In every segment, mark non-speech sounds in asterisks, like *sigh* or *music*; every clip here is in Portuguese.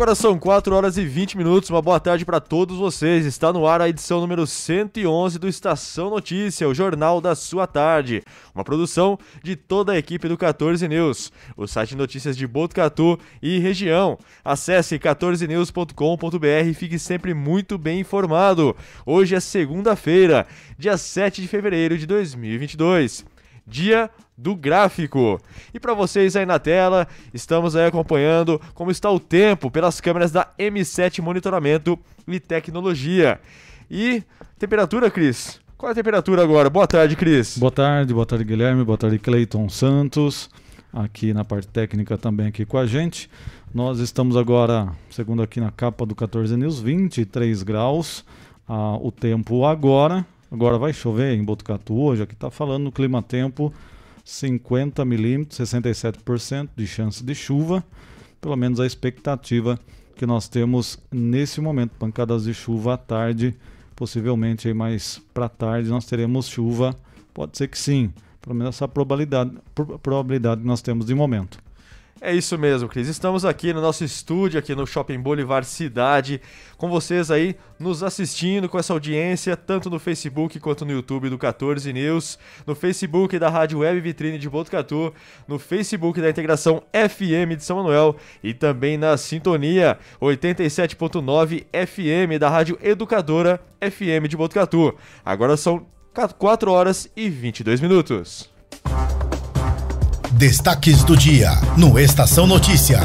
Agora são 4 horas e 20 minutos. Uma boa tarde para todos vocês. Está no ar a edição número 111 do Estação Notícia, o jornal da sua tarde. Uma produção de toda a equipe do 14 News, o site de notícias de Botucatu e região. Acesse 14news.com.br e fique sempre muito bem informado. Hoje é segunda-feira, dia 7 de fevereiro de 2022. Dia do gráfico. E para vocês aí na tela, estamos aí acompanhando como está o tempo pelas câmeras da M7 Monitoramento e Tecnologia. E temperatura, Cris? Qual é a temperatura agora? Boa tarde, Cris. Boa tarde, boa tarde, Guilherme, boa tarde, Cleiton Santos, aqui na parte técnica também aqui com a gente. Nós estamos agora, segundo aqui na capa do 14 News, 23 graus. Ah, o tempo agora, agora vai chover em Botucatu hoje, aqui está falando no clima-tempo 50 milímetros, 67% de chance de chuva, pelo menos a expectativa que nós temos nesse momento, pancadas de chuva à tarde, possivelmente aí mais para tarde nós teremos chuva, pode ser que sim, pelo menos essa probabilidade, probabilidade que nós temos de momento. É isso mesmo, Cris. Estamos aqui no nosso estúdio, aqui no Shopping Bolivar Cidade, com vocês aí nos assistindo com essa audiência, tanto no Facebook quanto no YouTube do 14 News, no Facebook da Rádio Web Vitrine de Botucatu, no Facebook da Integração FM de São Manuel e também na Sintonia 87.9 FM da Rádio Educadora FM de Botucatu. Agora são 4 horas e 22 minutos. Destaques do dia no Estação Notícia.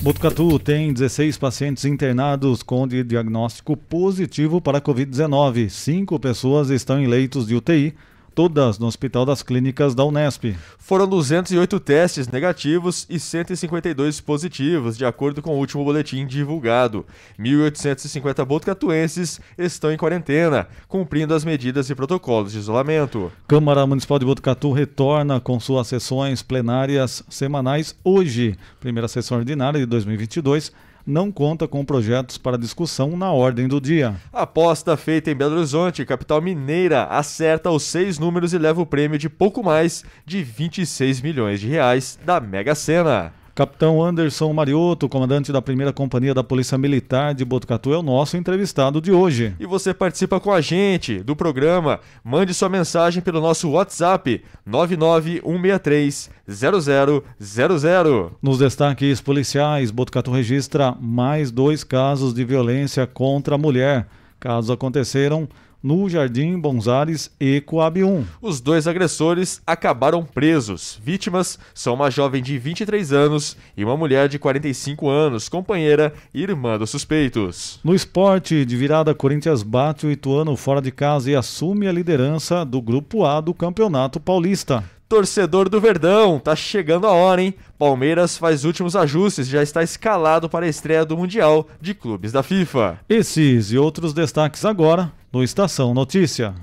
Botucatu tem 16 pacientes internados com diagnóstico positivo para Covid-19. Cinco pessoas estão em leitos de UTI todas no Hospital das Clínicas da Unesp. Foram 208 testes negativos e 152 positivos, de acordo com o último boletim divulgado. 1.850 botucatuenses estão em quarentena, cumprindo as medidas e protocolos de isolamento. Câmara Municipal de Botucatu retorna com suas sessões plenárias semanais hoje, primeira sessão ordinária de 2022 não conta com projetos para discussão na ordem do dia. A aposta feita em Belo Horizonte, capital mineira, acerta os seis números e leva o prêmio de pouco mais de 26 milhões de reais da Mega Sena. Capitão Anderson Mariotto, comandante da primeira companhia da Polícia Militar de Botucatu, é o nosso entrevistado de hoje. E você participa com a gente do programa. Mande sua mensagem pelo nosso WhatsApp 99163 0000. Nos destaques policiais, Botucatu registra mais dois casos de violência contra a mulher. Casos aconteceram no Jardim Bonzares e Coab 1. Os dois agressores acabaram presos. Vítimas são uma jovem de 23 anos e uma mulher de 45 anos, companheira e irmã dos suspeitos. No esporte, de virada, Corinthians bate o Ituano fora de casa e assume a liderança do Grupo A do Campeonato Paulista. Torcedor do Verdão, tá chegando a hora, hein? Palmeiras faz últimos ajustes, já está escalado para a estreia do Mundial de Clubes da FIFA. Esses e outros destaques agora no Estação Notícia.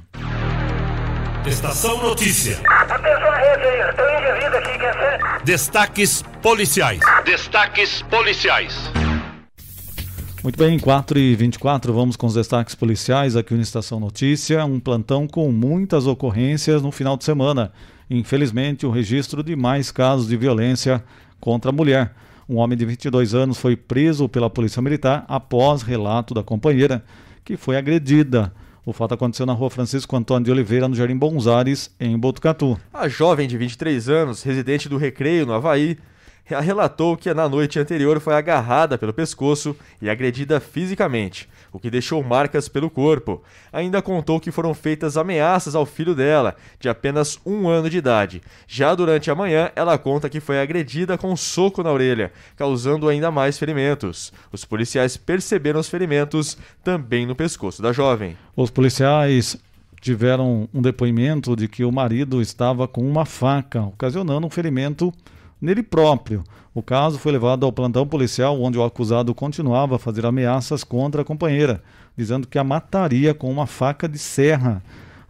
Estação Notícia. Atenção, rede, aqui, quer ser? Destaques policiais. Destaques policiais. Muito bem, 4 e 24 vamos com os destaques policiais aqui no Estação Notícia. Um plantão com muitas ocorrências no final de semana. Infelizmente, o registro de mais casos de violência contra a mulher. Um homem de 22 anos foi preso pela Polícia Militar após relato da companheira que foi agredida. O fato aconteceu na rua Francisco Antônio de Oliveira, no Jardim Bonzares, em Botucatu. A jovem de 23 anos, residente do Recreio, no Havaí, relatou que na noite anterior foi agarrada pelo pescoço e agredida fisicamente o que deixou marcas pelo corpo. Ainda contou que foram feitas ameaças ao filho dela, de apenas um ano de idade. Já durante a manhã, ela conta que foi agredida com um soco na orelha, causando ainda mais ferimentos. Os policiais perceberam os ferimentos também no pescoço da jovem. Os policiais tiveram um depoimento de que o marido estava com uma faca, ocasionando um ferimento nele próprio. O caso foi levado ao plantão policial, onde o acusado continuava a fazer ameaças contra a companheira, dizendo que a mataria com uma faca de serra.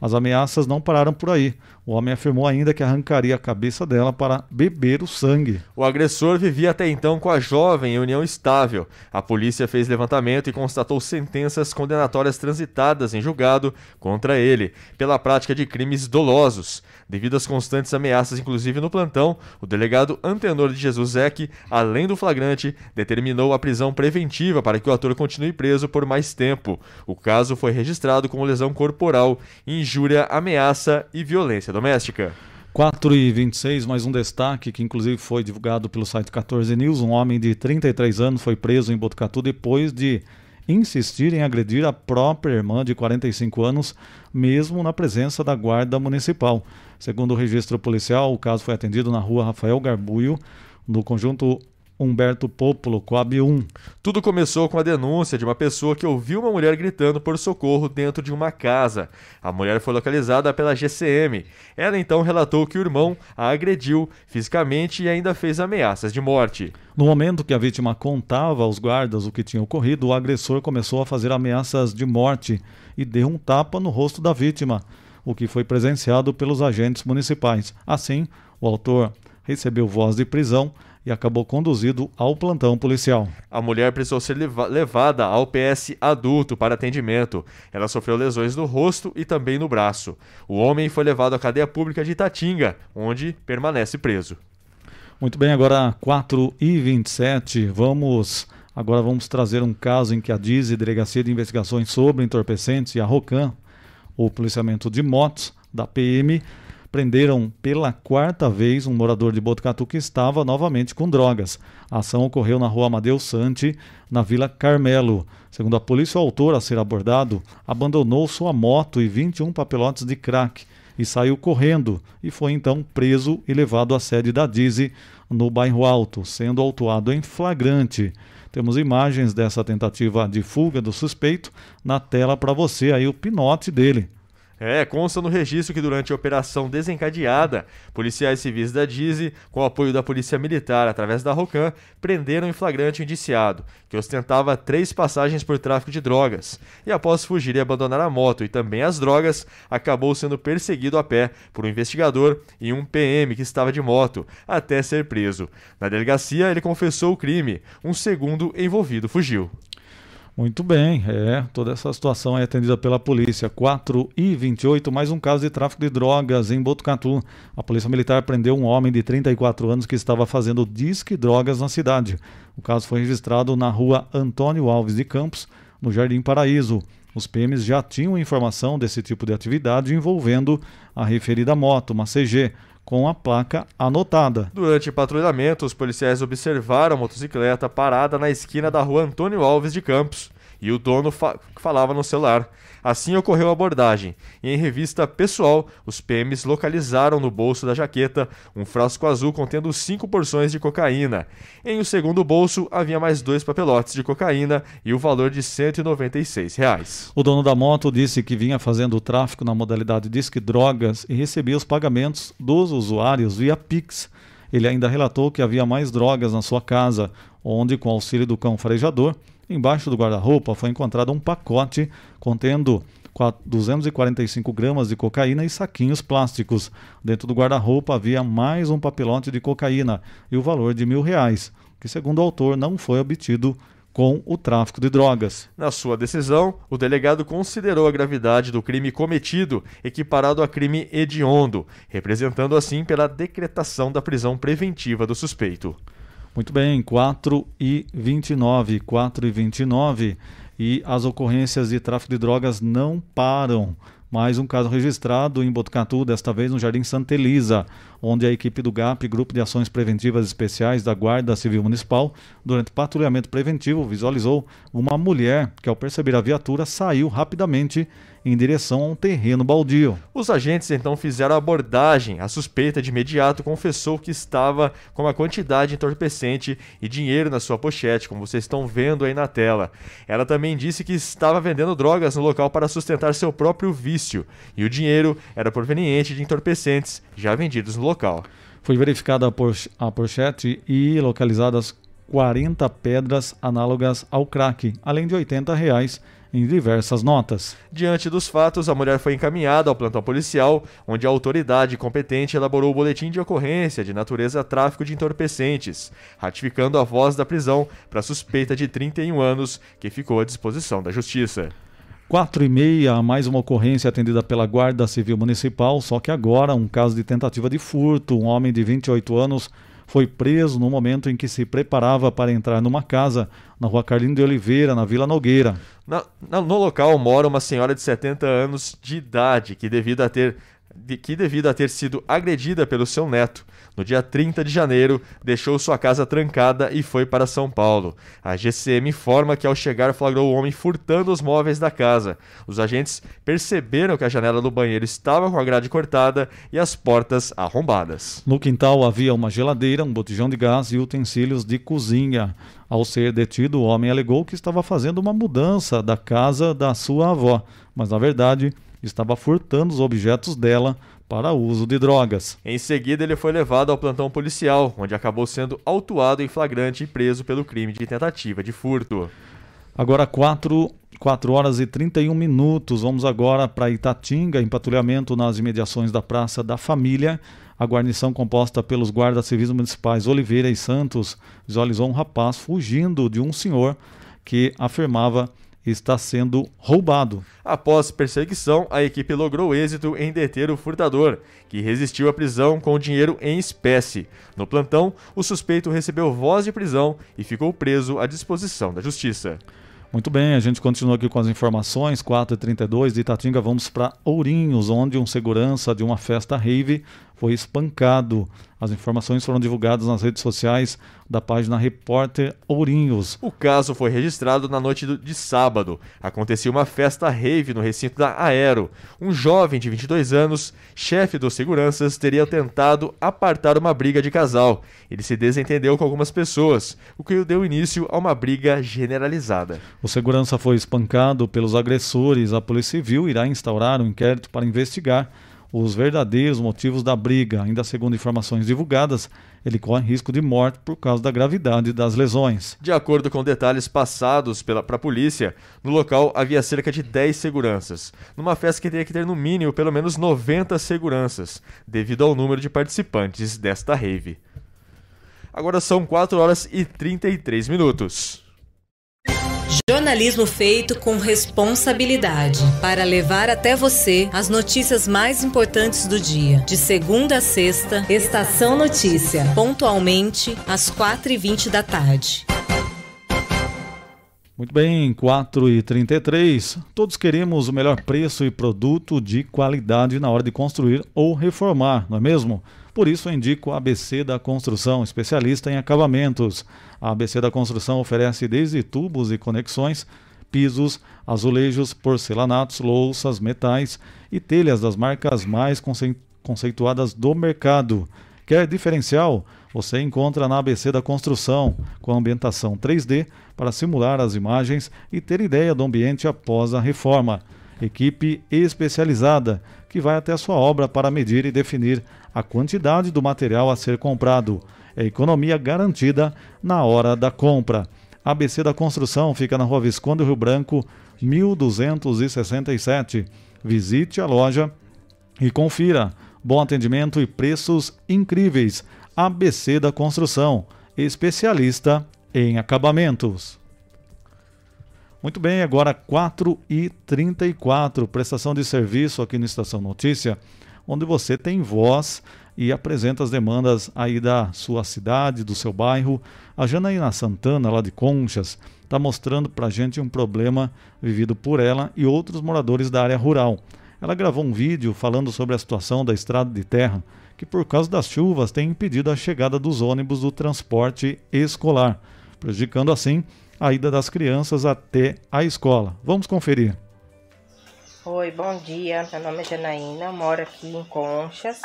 As ameaças não pararam por aí. O homem afirmou ainda que arrancaria a cabeça dela para beber o sangue. O agressor vivia até então com a jovem em união estável. A polícia fez levantamento e constatou sentenças condenatórias transitadas em julgado contra ele pela prática de crimes dolosos. Devido às constantes ameaças, inclusive no plantão, o delegado Antenor de Jesus Eck, além do flagrante, determinou a prisão preventiva para que o ator continue preso por mais tempo. O caso foi registrado como lesão corporal, injúria, ameaça e violência doméstica. 4 e 26, mais um destaque que inclusive foi divulgado pelo site 14 News. Um homem de 33 anos foi preso em Botucatu depois de insistir em agredir a própria irmã de 45 anos, mesmo na presença da guarda municipal. Segundo o registro policial, o caso foi atendido na rua Rafael Garbuio, no conjunto Humberto Popolo, Coab 1. Tudo começou com a denúncia de uma pessoa que ouviu uma mulher gritando por socorro dentro de uma casa. A mulher foi localizada pela GCM. Ela então relatou que o irmão a agrediu fisicamente e ainda fez ameaças de morte. No momento que a vítima contava aos guardas o que tinha ocorrido, o agressor começou a fazer ameaças de morte e deu um tapa no rosto da vítima, o que foi presenciado pelos agentes municipais. Assim, o autor recebeu voz de prisão e acabou conduzido ao plantão policial. A mulher precisou ser levada ao PS adulto para atendimento. Ela sofreu lesões no rosto e também no braço. O homem foi levado à cadeia pública de Itatinga, onde permanece preso. Muito bem, agora 4 e 27 vamos agora vamos trazer um caso em que a DIZI, Delegacia de Investigações sobre Entorpecentes e a ROCAM, o policiamento de motos da PM, prenderam pela quarta vez um morador de Botucatu que estava novamente com drogas. A ação ocorreu na rua Amadeu Sante, na Vila Carmelo. Segundo a polícia, o autor a ser abordado abandonou sua moto e 21 papelotes de crack e saiu correndo e foi então preso e levado à sede da Dize no bairro Alto, sendo autuado em flagrante. Temos imagens dessa tentativa de fuga do suspeito na tela para você aí o pinote dele. É, consta no registro que durante a operação desencadeada, policiais civis da DIZI, com apoio da Polícia Militar através da ROCAM, prenderam em flagrante o indiciado, que ostentava três passagens por tráfico de drogas, e após fugir e abandonar a moto e também as drogas, acabou sendo perseguido a pé por um investigador e um PM que estava de moto, até ser preso. Na delegacia, ele confessou o crime, um segundo envolvido fugiu. Muito bem, é. Toda essa situação é atendida pela polícia. 4 e 28, mais um caso de tráfico de drogas em Botucatu. A polícia militar prendeu um homem de 34 anos que estava fazendo disque drogas na cidade. O caso foi registrado na rua Antônio Alves de Campos, no Jardim Paraíso. Os PMs já tinham informação desse tipo de atividade envolvendo a referida moto, uma CG com a placa anotada. Durante o patrulhamento, os policiais observaram a motocicleta parada na esquina da rua Antônio Alves de Campos e o dono fa falava no celular. Assim ocorreu a abordagem, em revista pessoal, os PMs localizaram no bolso da jaqueta um frasco azul contendo cinco porções de cocaína. Em o segundo bolso havia mais dois papelotes de cocaína e o valor de 196 reais. O dono da moto disse que vinha fazendo o tráfico na modalidade disque drogas e recebia os pagamentos dos usuários via Pix. Ele ainda relatou que havia mais drogas na sua casa, onde, com auxílio do cão farejador, Embaixo do guarda-roupa foi encontrado um pacote contendo 245 gramas de cocaína e saquinhos plásticos. Dentro do guarda-roupa havia mais um papelote de cocaína e o valor de mil reais, que segundo o autor não foi obtido com o tráfico de drogas. Na sua decisão, o delegado considerou a gravidade do crime cometido equiparado a crime hediondo, representando assim pela decretação da prisão preventiva do suspeito. Muito bem, 4 e 29, 4 e 29 e as ocorrências de tráfico de drogas não param. Mais um caso registrado em Botucatu, desta vez no Jardim Santa Elisa, onde a equipe do GAP, Grupo de Ações Preventivas Especiais da Guarda Civil Municipal, durante patrulhamento preventivo, visualizou uma mulher que, ao perceber a viatura, saiu rapidamente em direção a um terreno baldio. Os agentes então fizeram a abordagem. A suspeita de imediato confessou que estava com uma quantidade entorpecente e dinheiro na sua pochete, como vocês estão vendo aí na tela. Ela também disse que estava vendendo drogas no local para sustentar seu próprio vício e o dinheiro era proveniente de entorpecentes já vendidos no local. Foi verificada a, poch a pochete e localizadas 40 pedras análogas ao crack, além de 80 reais em diversas notas. Diante dos fatos, a mulher foi encaminhada ao plantão policial, onde a autoridade competente elaborou o boletim de ocorrência de natureza tráfico de entorpecentes, ratificando a voz da prisão para suspeita de 31 anos, que ficou à disposição da Justiça. Quatro e meia, mais uma ocorrência atendida pela Guarda Civil Municipal, só que agora um caso de tentativa de furto. Um homem de 28 anos foi preso no momento em que se preparava para entrar numa casa na rua Carlinho de Oliveira, na Vila Nogueira. Na, na, no local mora uma senhora de 70 anos de idade que, devido a ter de que, devido a ter sido agredida pelo seu neto, no dia 30 de janeiro, deixou sua casa trancada e foi para São Paulo. A GCM informa que ao chegar flagrou o homem furtando os móveis da casa. Os agentes perceberam que a janela do banheiro estava com a grade cortada e as portas arrombadas. No quintal havia uma geladeira, um botijão de gás e utensílios de cozinha. Ao ser detido, o homem alegou que estava fazendo uma mudança da casa da sua avó, mas na verdade estava furtando os objetos dela para uso de drogas. Em seguida, ele foi levado ao plantão policial, onde acabou sendo autuado em flagrante e preso pelo crime de tentativa de furto. Agora 4, 4 horas e 31 minutos. Vamos agora para Itatinga, em patrulhamento nas imediações da Praça da Família. A guarnição composta pelos guardas civis municipais Oliveira e Santos visualizou um rapaz fugindo de um senhor que afirmava está sendo roubado. Após perseguição, a equipe logrou êxito em deter o furtador, que resistiu à prisão com dinheiro em espécie. No plantão, o suspeito recebeu voz de prisão e ficou preso à disposição da justiça. Muito bem, a gente continua aqui com as informações. 4h32 de Itatinga, vamos para Ourinhos, onde um segurança de uma festa rave foi espancado. As informações foram divulgadas nas redes sociais da página Repórter Ourinhos. O caso foi registrado na noite de sábado. Acontecia uma festa rave no recinto da Aero. Um jovem de 22 anos, chefe dos seguranças, teria tentado apartar uma briga de casal. Ele se desentendeu com algumas pessoas, o que deu início a uma briga generalizada. O segurança foi espancado pelos agressores. A Polícia Civil irá instaurar um inquérito para investigar os verdadeiros motivos da briga. Ainda segundo informações divulgadas, ele corre risco de morte por causa da gravidade das lesões. De acordo com detalhes passados para a polícia, no local havia cerca de 10 seguranças, numa festa que teria que ter no mínimo pelo menos 90 seguranças, devido ao número de participantes desta rave. Agora são 4 horas e 33 minutos. Jornalismo feito com responsabilidade para levar até você as notícias mais importantes do dia. De segunda a sexta, Estação Notícia, pontualmente às 4h20 da tarde. Muito bem, 4h33. Todos queremos o melhor preço e produto de qualidade na hora de construir ou reformar, não é mesmo? Por isso, eu indico a ABC da Construção, especialista em acabamentos. A ABC da Construção oferece desde tubos e conexões, pisos, azulejos, porcelanatos, louças, metais e telhas das marcas mais conceituadas do mercado. Quer diferencial? Você encontra na ABC da Construção, com ambientação 3D para simular as imagens e ter ideia do ambiente após a reforma. Equipe especializada que vai até sua obra para medir e definir a quantidade do material a ser comprado. É economia garantida na hora da compra. ABC da Construção fica na Rua Visconde Rio Branco, 1267. Visite a loja e confira. Bom atendimento e preços incríveis. ABC da Construção, especialista em acabamentos. Muito bem, agora 4 e 34 prestação de serviço aqui no Estação Notícia, onde você tem voz e apresenta as demandas aí da sua cidade, do seu bairro. A Janaína Santana, lá de Conchas, está mostrando para a gente um problema vivido por ela e outros moradores da área rural. Ela gravou um vídeo falando sobre a situação da estrada de terra, que por causa das chuvas tem impedido a chegada dos ônibus do transporte escolar, prejudicando assim a ida das crianças até a escola. Vamos conferir. Oi, bom dia. Meu nome é Janaína, moro aqui em Conchas.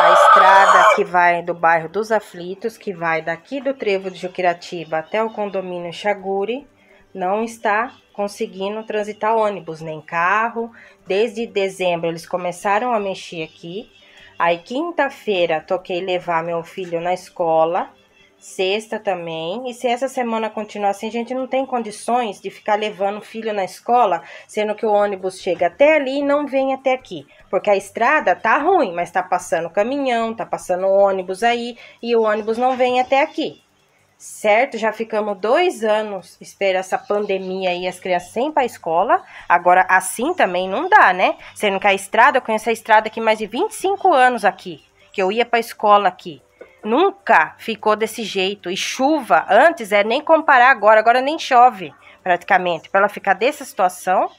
A estrada que vai do bairro dos Aflitos, que vai daqui do Trevo de Juquiratiba até o condomínio Chaguri, não está conseguindo transitar ônibus nem carro. Desde dezembro eles começaram a mexer aqui. Aí quinta-feira toquei levar meu filho na escola, sexta também. E se essa semana continuar assim, a gente não tem condições de ficar levando o filho na escola, sendo que o ônibus chega até ali e não vem até aqui. Porque a estrada tá ruim, mas tá passando caminhão, tá passando ônibus aí e o ônibus não vem até aqui. Certo? Já ficamos dois anos esperando essa pandemia aí, as crianças sem ir pra escola. Agora, assim também não dá, né? Sendo que a estrada, eu conheço a estrada aqui mais de 25 anos aqui, que eu ia pra escola aqui. Nunca ficou desse jeito. E chuva, antes é nem comparar agora, agora nem chove praticamente. Para ela ficar dessa situação,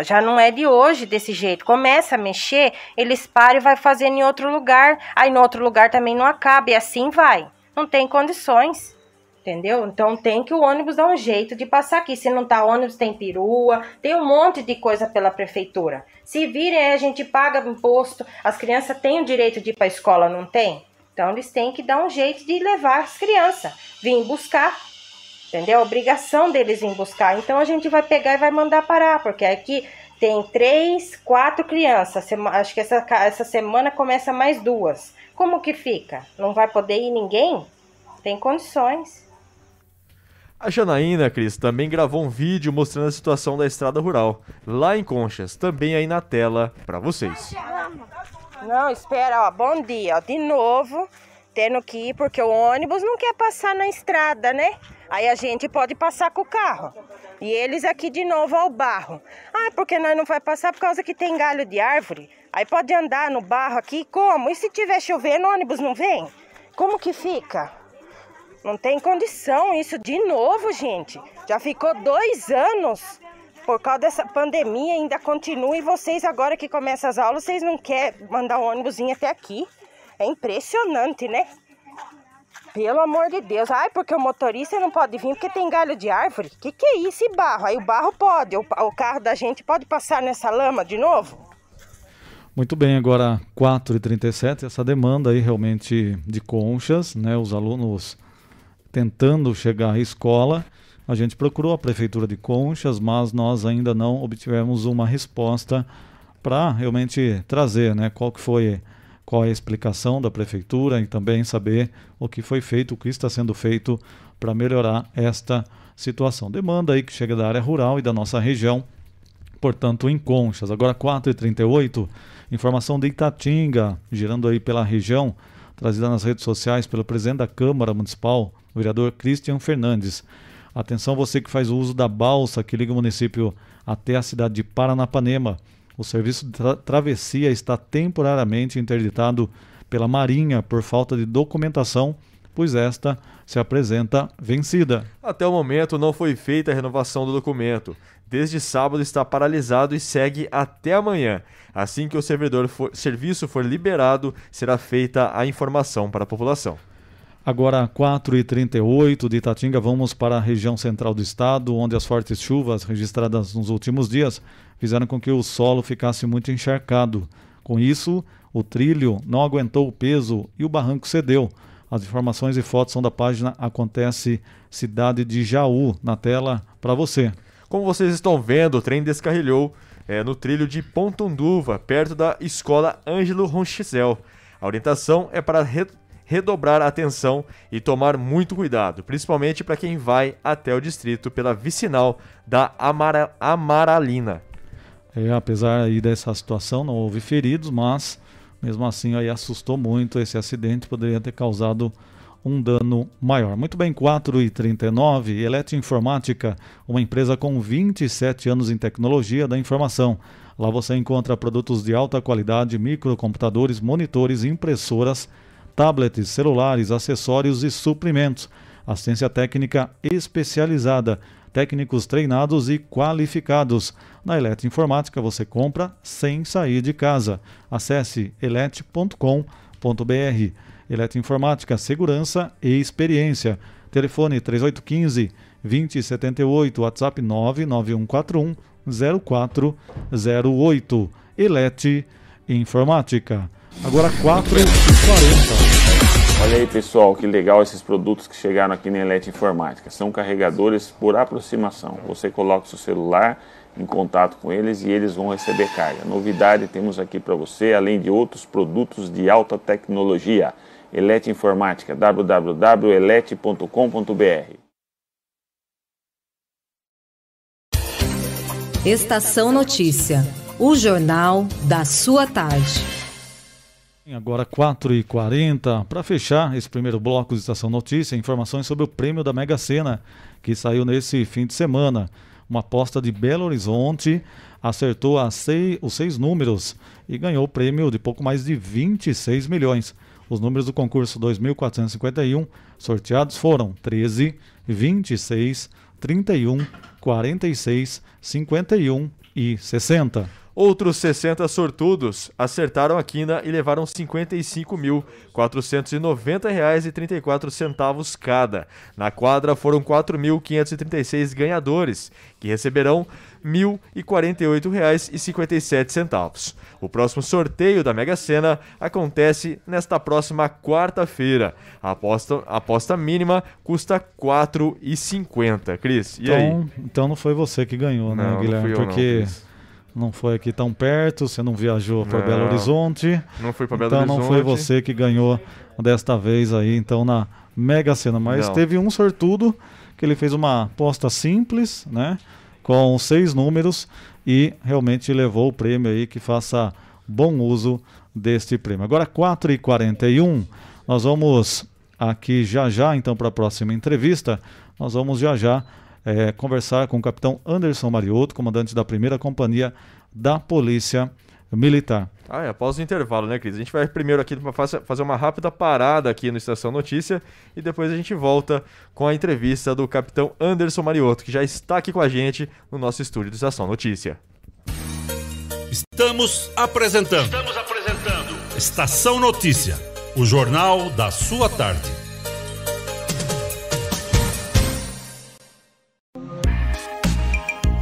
já não é de hoje desse jeito. Começa a mexer, eles param e vai fazendo em outro lugar. Aí no outro lugar também não acaba e assim vai. Não tem condições. Entendeu? Então tem que o ônibus dar um jeito de passar aqui. Se não tá ônibus, tem perua, tem um monte de coisa pela prefeitura. Se virem, a gente paga imposto. As crianças têm o direito de ir para escola, não tem? Então eles têm que dar um jeito de levar as crianças, vir buscar, entendeu? A obrigação deles vir buscar. Então a gente vai pegar e vai mandar parar, porque aqui tem três, quatro crianças. Acho que essa, essa semana começa mais duas. Como que fica? Não vai poder ir ninguém? Tem condições. A Janaína, Cris, também gravou um vídeo mostrando a situação da estrada rural, lá em Conchas, também aí na tela para vocês. Não, espera, ó, bom dia, ó, de novo, tendo que ir porque o ônibus não quer passar na estrada, né? Aí a gente pode passar com o carro. E eles aqui de novo ao barro. Ah, porque nós não vai passar por causa que tem galho de árvore. Aí pode andar no barro aqui, como? E se tiver chovendo, o ônibus não vem? Como que fica? Não tem condição isso de novo, gente. Já ficou dois anos por causa dessa pandemia ainda continua e vocês agora que começam as aulas, vocês não querem mandar o um ônibus até aqui. É impressionante, né? Pelo amor de Deus. Ai, porque o motorista não pode vir porque tem galho de árvore. Que que é isso, e barro? Aí o barro pode, o, o carro da gente pode passar nessa lama de novo? Muito bem, agora 4h37, essa demanda aí realmente de conchas, né? Os alunos tentando chegar à escola a gente procurou a prefeitura de Conchas, mas nós ainda não obtivemos uma resposta para realmente trazer, né, qual que foi qual é a explicação da prefeitura e também saber o que foi feito, o que está sendo feito para melhorar esta situação. Demanda aí que chega da área rural e da nossa região, portanto, em Conchas. Agora 4h38, informação de Itatinga, girando aí pela região, trazida nas redes sociais pelo presidente da Câmara Municipal, o vereador Christian Fernandes. Atenção você que faz uso da balsa que liga o município até a cidade de Paranapanema. O serviço de tra travessia está temporariamente interditado pela Marinha por falta de documentação, pois esta se apresenta vencida. Até o momento não foi feita a renovação do documento. Desde sábado está paralisado e segue até amanhã. Assim que o servidor for, serviço for liberado, será feita a informação para a população. Agora, 4h38 de Itatinga, vamos para a região central do estado, onde as fortes chuvas registradas nos últimos dias fizeram com que o solo ficasse muito encharcado. Com isso, o trilho não aguentou o peso e o barranco cedeu. As informações e fotos são da página Acontece Cidade de Jaú, na tela para você. Como vocês estão vendo, o trem descarrilhou é, no trilho de Pontunduva, perto da escola Ângelo Ronchizel. A orientação é para redobrar a atenção e tomar muito cuidado, principalmente para quem vai até o distrito pela vicinal da Amara Amaralina. É, apesar aí dessa situação, não houve feridos, mas mesmo assim aí assustou muito esse acidente, poderia ter causado um dano maior. Muito bem, 4 e 39 Elete Informática, uma empresa com 27 anos em tecnologia da informação. Lá você encontra produtos de alta qualidade, microcomputadores, monitores, impressoras, tablets, celulares, acessórios e suprimentos. Assistência técnica especializada, técnicos treinados e qualificados. Na Eletroinformática você compra sem sair de casa. Acesse elet.com.br. Eletroinformática, segurança e experiência. Telefone 3815 2078, WhatsApp 99141 0408. Elete Informática. Agora 4 e 40. Olha aí pessoal, que legal esses produtos que chegaram aqui na Elete Informática. São carregadores por aproximação. Você coloca o seu celular em contato com eles e eles vão receber carga. Novidade temos aqui para você, além de outros produtos de alta tecnologia. Elete Informática, www.elete.com.br. Estação Notícia, o jornal da sua tarde. Agora 4h40, para fechar esse primeiro bloco de Estação Notícia, informações sobre o prêmio da Mega Sena, que saiu nesse fim de semana. Uma aposta de Belo Horizonte acertou seis, os seis números e ganhou o prêmio de pouco mais de 26 milhões. Os números do concurso 2451 sorteados foram 13, 26, 31, 46, 51 e 60. Outros 60 sortudos acertaram a quina e levaram R$ 55.490,34 cada. Na quadra foram 4.536 ganhadores, que receberão R$ 1.048,57. O próximo sorteio da Mega Sena acontece nesta próxima quarta-feira. A aposta, a aposta mínima custa R$ 4,50. Cris, e então, aí? Então não foi você que ganhou, né, Não, não Guilherme? fui eu não, Porque Cris. Não foi aqui tão perto, você não viajou para Belo Horizonte. Não fui para Belo Então Horizonte. não foi você que ganhou desta vez aí, então na Mega Sena. Mas Não. teve um sortudo que ele fez uma aposta simples, né? Com seis números e realmente levou o prêmio aí que faça bom uso deste prêmio. Agora 4h41, nós vamos aqui já já, então, para a próxima entrevista, nós vamos já já eh, conversar com o capitão Anderson Mariotto, comandante da primeira companhia da Polícia Militar. Ah, é, após o intervalo, né, Cris? A gente vai primeiro aqui para fazer uma rápida parada aqui no Estação Notícia e depois a gente volta com a entrevista do capitão Anderson Mariotto, que já está aqui com a gente no nosso estúdio do Estação Notícia. Estamos apresentando. Estamos apresentando. Estação Notícia, o jornal da sua tarde.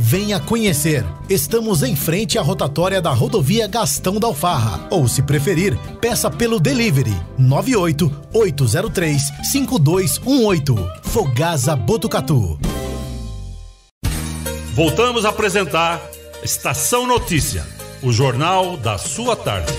Venha conhecer. Estamos em frente à rotatória da rodovia Gastão da Alfarra. Ou, se preferir, peça pelo delivery 98 803 5218. Fogasa Botucatu. Voltamos a apresentar Estação Notícia, o jornal da sua tarde.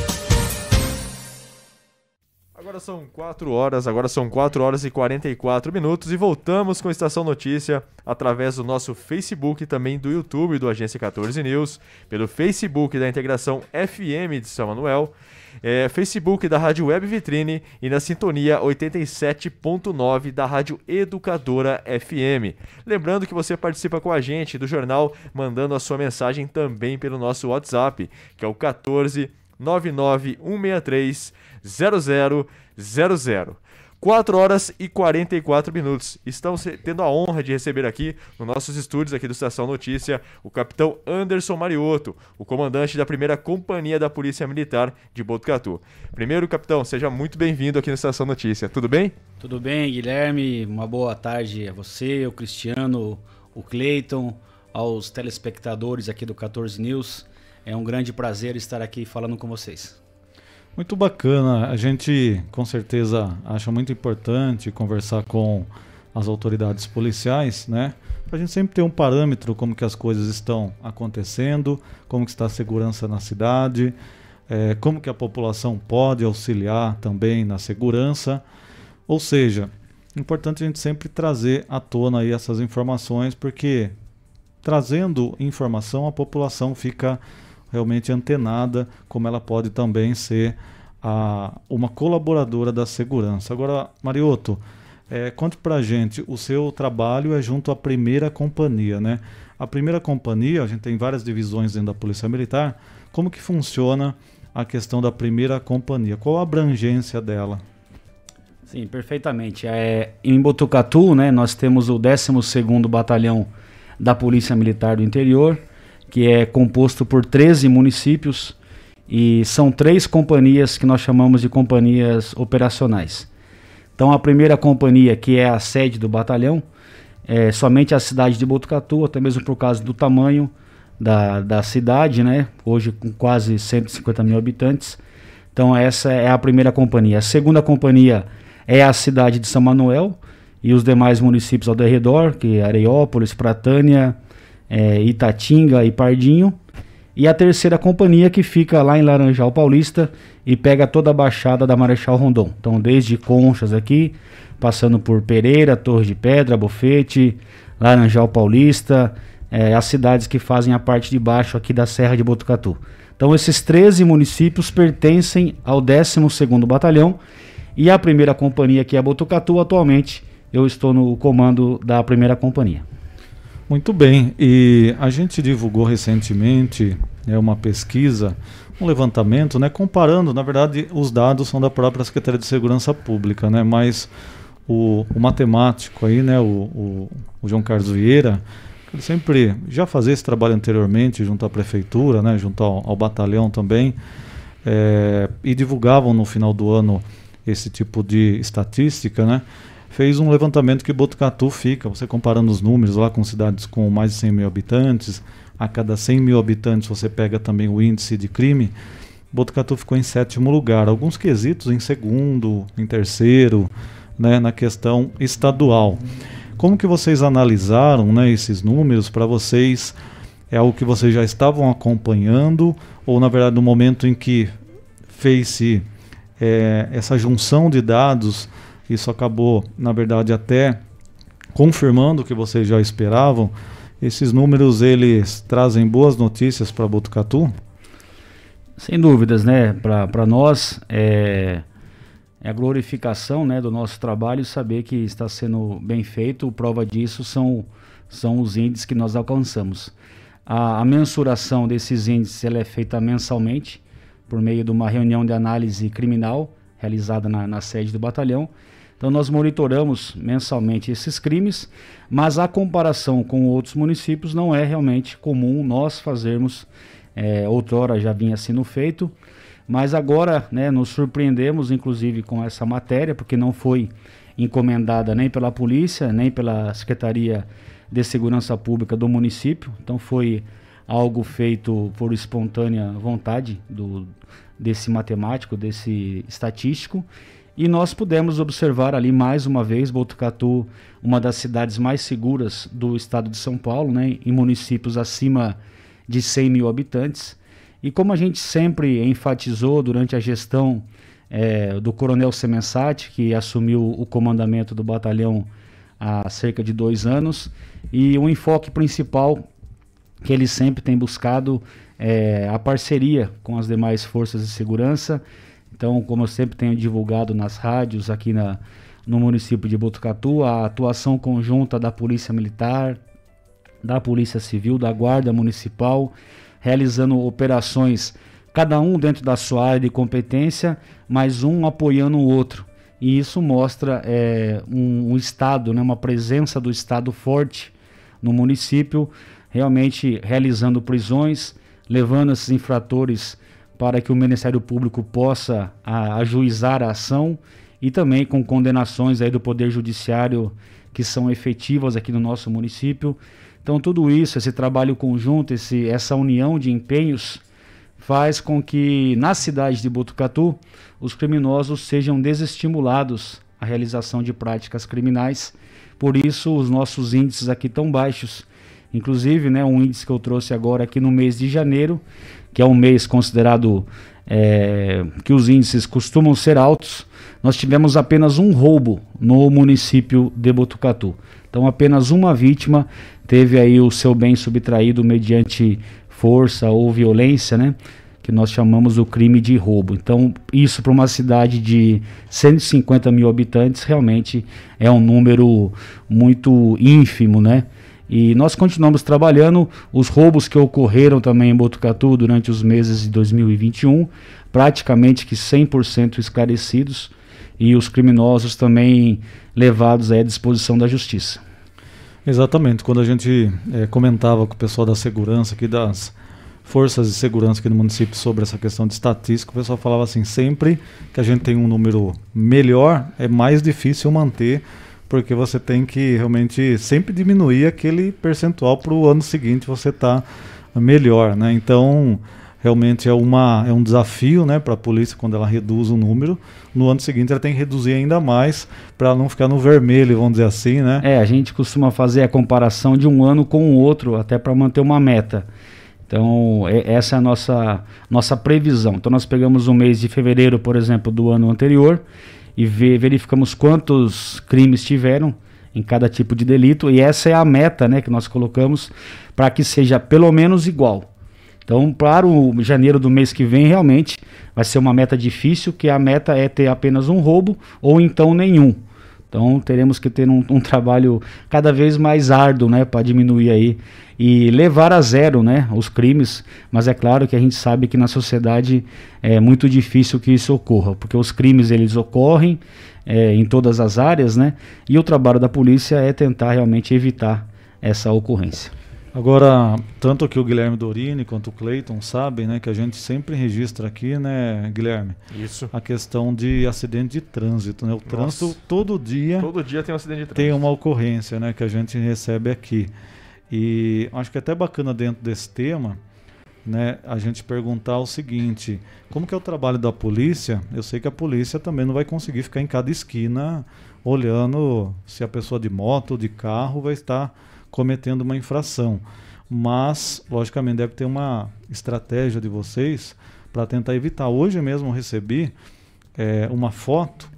Agora são 4 horas, agora são 4 horas e 44 minutos e voltamos com Estação Notícia através do nosso Facebook e também do YouTube do Agência 14 News, pelo Facebook da Integração FM de São Manuel, é, Facebook da Rádio Web Vitrine e na sintonia 87.9 da Rádio Educadora FM. Lembrando que você participa com a gente do jornal mandando a sua mensagem também pelo nosso WhatsApp, que é o 14 99163 0000. 4 horas e 44 minutos. Estamos tendo a honra de receber aqui, nos nossos estúdios aqui do Estação Notícia, o capitão Anderson Mariotto, o comandante da primeira companhia da Polícia Militar de Botucatu. Primeiro, capitão, seja muito bem-vindo aqui no Estação Notícia. Tudo bem? Tudo bem, Guilherme? Uma boa tarde a você, o Cristiano, o Cleiton, aos telespectadores aqui do 14 News. É um grande prazer estar aqui falando com vocês. Muito bacana. A gente com certeza acha muito importante conversar com as autoridades policiais, né? Para a gente sempre ter um parâmetro como que as coisas estão acontecendo, como que está a segurança na cidade, é, como que a população pode auxiliar também na segurança. Ou seja, importante a gente sempre trazer à tona aí essas informações, porque trazendo informação a população fica realmente antenada, como ela pode também ser a, uma colaboradora da segurança. Agora, Marioto, é, conte pra gente, o seu trabalho é junto à primeira companhia, né? A primeira companhia, a gente tem várias divisões dentro da Polícia Militar. Como que funciona a questão da primeira companhia? Qual a abrangência dela? Sim, perfeitamente. É, em Botucatu, né, nós temos o 12º Batalhão da Polícia Militar do Interior, que é composto por 13 municípios e são três companhias que nós chamamos de companhias operacionais. Então, a primeira companhia, que é a sede do batalhão, é somente a cidade de Botucatu, até mesmo por causa do tamanho da, da cidade, né? Hoje com quase 150 mil habitantes. Então, essa é a primeira companhia. A segunda companhia é a cidade de São Manuel e os demais municípios ao redor, que é Areópolis, Pratânia, é, Itatinga e Pardinho. E a terceira companhia que fica lá em Laranjal Paulista e pega toda a baixada da Marechal Rondon. Então, desde Conchas aqui, passando por Pereira, Torre de Pedra, Bofete, Laranjal Paulista, é, as cidades que fazem a parte de baixo aqui da Serra de Botucatu. Então, esses 13 municípios pertencem ao 12º Batalhão e a primeira companhia, que é Botucatu, atualmente eu estou no comando da primeira companhia. Muito bem, e a gente divulgou recentemente né, uma pesquisa, um levantamento, né, comparando, na verdade, os dados são da própria Secretaria de Segurança Pública, né, mas o, o matemático aí, né, o, o, o, João Carlos Vieira, ele sempre já fazia esse trabalho anteriormente junto à prefeitura, né, junto ao, ao batalhão também, é, e divulgavam no final do ano esse tipo de estatística, né, fez um levantamento que Botucatu fica, você comparando os números lá com cidades com mais de 100 mil habitantes, a cada 100 mil habitantes você pega também o índice de crime, Botucatu ficou em sétimo lugar. Alguns quesitos em segundo, em terceiro, né, na questão estadual. Como que vocês analisaram né, esses números para vocês? É algo que vocês já estavam acompanhando ou na verdade no momento em que fez-se é, essa junção de dados isso acabou, na verdade, até confirmando o que vocês já esperavam. Esses números eles trazem boas notícias para Botucatu? Sem dúvidas, né? Para nós é, é, a glorificação né, do nosso trabalho saber que está sendo bem feito. Prova disso são, são os índices que nós alcançamos. A, a mensuração desses índices ela é feita mensalmente por meio de uma reunião de análise criminal realizada na, na sede do batalhão então nós monitoramos mensalmente esses crimes, mas a comparação com outros municípios não é realmente comum nós fazermos. É, outrora já vinha sendo feito, mas agora né, nos surpreendemos inclusive com essa matéria, porque não foi encomendada nem pela polícia, nem pela Secretaria de Segurança Pública do município. Então foi algo feito por espontânea vontade do, desse matemático, desse estatístico. E nós pudemos observar ali mais uma vez Botucatu, uma das cidades mais seguras do estado de São Paulo, né, em municípios acima de 100 mil habitantes. E como a gente sempre enfatizou durante a gestão é, do Coronel Semensati, que assumiu o comandamento do batalhão há cerca de dois anos, e o enfoque principal que ele sempre tem buscado é a parceria com as demais forças de segurança então, como eu sempre tenho divulgado nas rádios aqui na, no município de Botucatu, a atuação conjunta da Polícia Militar, da Polícia Civil, da Guarda Municipal, realizando operações, cada um dentro da sua área de competência, mas um apoiando o outro. E isso mostra é, um, um Estado, né, uma presença do Estado forte no município, realmente realizando prisões, levando esses infratores para que o Ministério Público possa a, ajuizar a ação e também com condenações aí do Poder Judiciário que são efetivas aqui no nosso município. Então tudo isso, esse trabalho conjunto, esse, essa união de empenhos faz com que na cidade de Botucatu os criminosos sejam desestimulados à realização de práticas criminais. Por isso os nossos índices aqui tão baixos. Inclusive, né, um índice que eu trouxe agora aqui no mês de janeiro, que é um mês considerado é, que os índices costumam ser altos, nós tivemos apenas um roubo no município de Botucatu. Então, apenas uma vítima teve aí o seu bem subtraído mediante força ou violência, né? Que nós chamamos o crime de roubo. Então, isso para uma cidade de 150 mil habitantes realmente é um número muito ínfimo, né? E nós continuamos trabalhando os roubos que ocorreram também em Botucatu durante os meses de 2021, praticamente que 100% esclarecidos e os criminosos também levados à disposição da justiça. Exatamente. Quando a gente é, comentava com o pessoal da segurança aqui, das forças de segurança aqui no município sobre essa questão de estatística, o pessoal falava assim, sempre que a gente tem um número melhor, é mais difícil manter, porque você tem que realmente sempre diminuir aquele percentual para o ano seguinte você estar tá melhor, né? Então, realmente é, uma, é um desafio né, para a polícia quando ela reduz o número. No ano seguinte ela tem que reduzir ainda mais para não ficar no vermelho, vamos dizer assim, né? É, a gente costuma fazer a comparação de um ano com o outro, até para manter uma meta. Então, é, essa é a nossa, nossa previsão. Então, nós pegamos o mês de fevereiro, por exemplo, do ano anterior e verificamos quantos crimes tiveram em cada tipo de delito e essa é a meta né, que nós colocamos para que seja pelo menos igual. Então, para o janeiro do mês que vem, realmente vai ser uma meta difícil, que a meta é ter apenas um roubo ou então nenhum. Então, teremos que ter um, um trabalho cada vez mais árduo, né, para diminuir aí e levar a zero, né, os crimes. Mas é claro que a gente sabe que na sociedade é muito difícil que isso ocorra, porque os crimes eles ocorrem é, em todas as áreas, né, e o trabalho da polícia é tentar realmente evitar essa ocorrência. Agora, tanto que o Guilherme Dorini quanto o Cleiton sabem, né, que a gente sempre registra aqui, né, Guilherme? Isso. A questão de acidente de trânsito, né? O Nossa. trânsito todo dia todo dia tem um acidente de trânsito. Tem uma ocorrência, né, que a gente recebe aqui. E acho que é até bacana dentro desse tema, né, a gente perguntar o seguinte: como que é o trabalho da polícia? Eu sei que a polícia também não vai conseguir ficar em cada esquina olhando se a pessoa de moto ou de carro vai estar cometendo uma infração. Mas, logicamente, deve ter uma estratégia de vocês para tentar evitar. Hoje mesmo recebi é, uma foto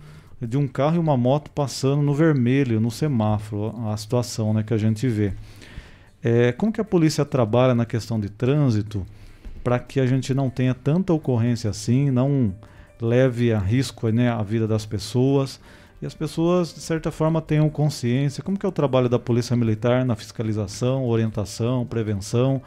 de um carro e uma moto passando no vermelho, no semáforo, a situação né, que a gente vê. É, como que a polícia trabalha na questão de trânsito para que a gente não tenha tanta ocorrência assim, não leve a risco né, a vida das pessoas? E as pessoas, de certa forma, tenham consciência. Como que é o trabalho da Polícia Militar na fiscalização, orientação, prevenção?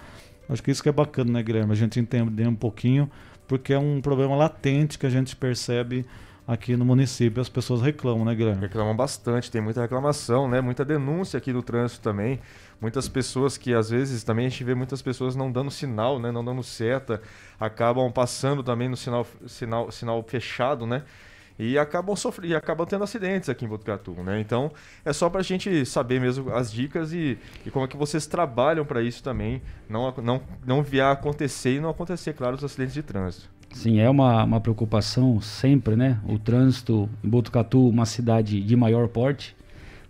Acho que isso que é bacana, né, Guilherme? A gente entender um pouquinho, porque é um problema latente que a gente percebe aqui no município. As pessoas reclamam, né, Guilherme? Reclamam bastante, tem muita reclamação, né? Muita denúncia aqui no trânsito também. Muitas pessoas que às vezes também a gente vê muitas pessoas não dando sinal, né? Não dando seta, acabam passando também no sinal, sinal, sinal fechado, né? E acabam sofrendo acabam tendo acidentes aqui em Botucatu, né? Então é só para a gente saber mesmo as dicas e, e como é que vocês trabalham para isso também, não não não vier acontecer e não acontecer, claro, os acidentes de trânsito. Sim, é uma, uma preocupação sempre, né? O trânsito em Botucatu, uma cidade de maior porte,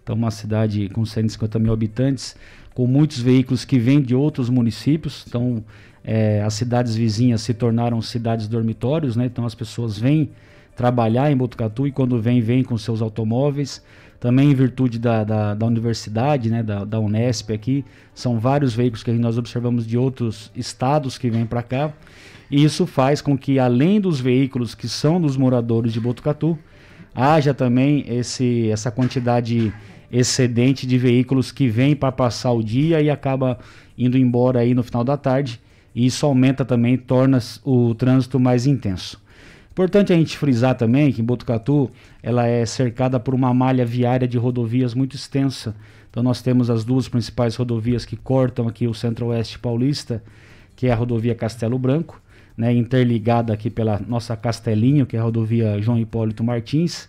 então uma cidade com 150 mil habitantes, com muitos veículos que vêm de outros municípios, então é, as cidades vizinhas se tornaram cidades dormitórios, né? Então as pessoas vêm trabalhar em Botucatu e quando vem, vem com seus automóveis. Também em virtude da, da, da universidade, né, da, da Unesp aqui, são vários veículos que nós observamos de outros estados que vêm para cá. E isso faz com que, além dos veículos que são dos moradores de Botucatu, haja também esse, essa quantidade excedente de veículos que vêm para passar o dia e acaba indo embora aí no final da tarde. E isso aumenta também, torna o trânsito mais intenso. Importante a gente frisar também que Botucatu ela é cercada por uma malha viária de rodovias muito extensa. Então nós temos as duas principais rodovias que cortam aqui o centro-oeste paulista, que é a rodovia Castelo Branco, né, interligada aqui pela nossa Castelinho, que é a rodovia João Hipólito Martins,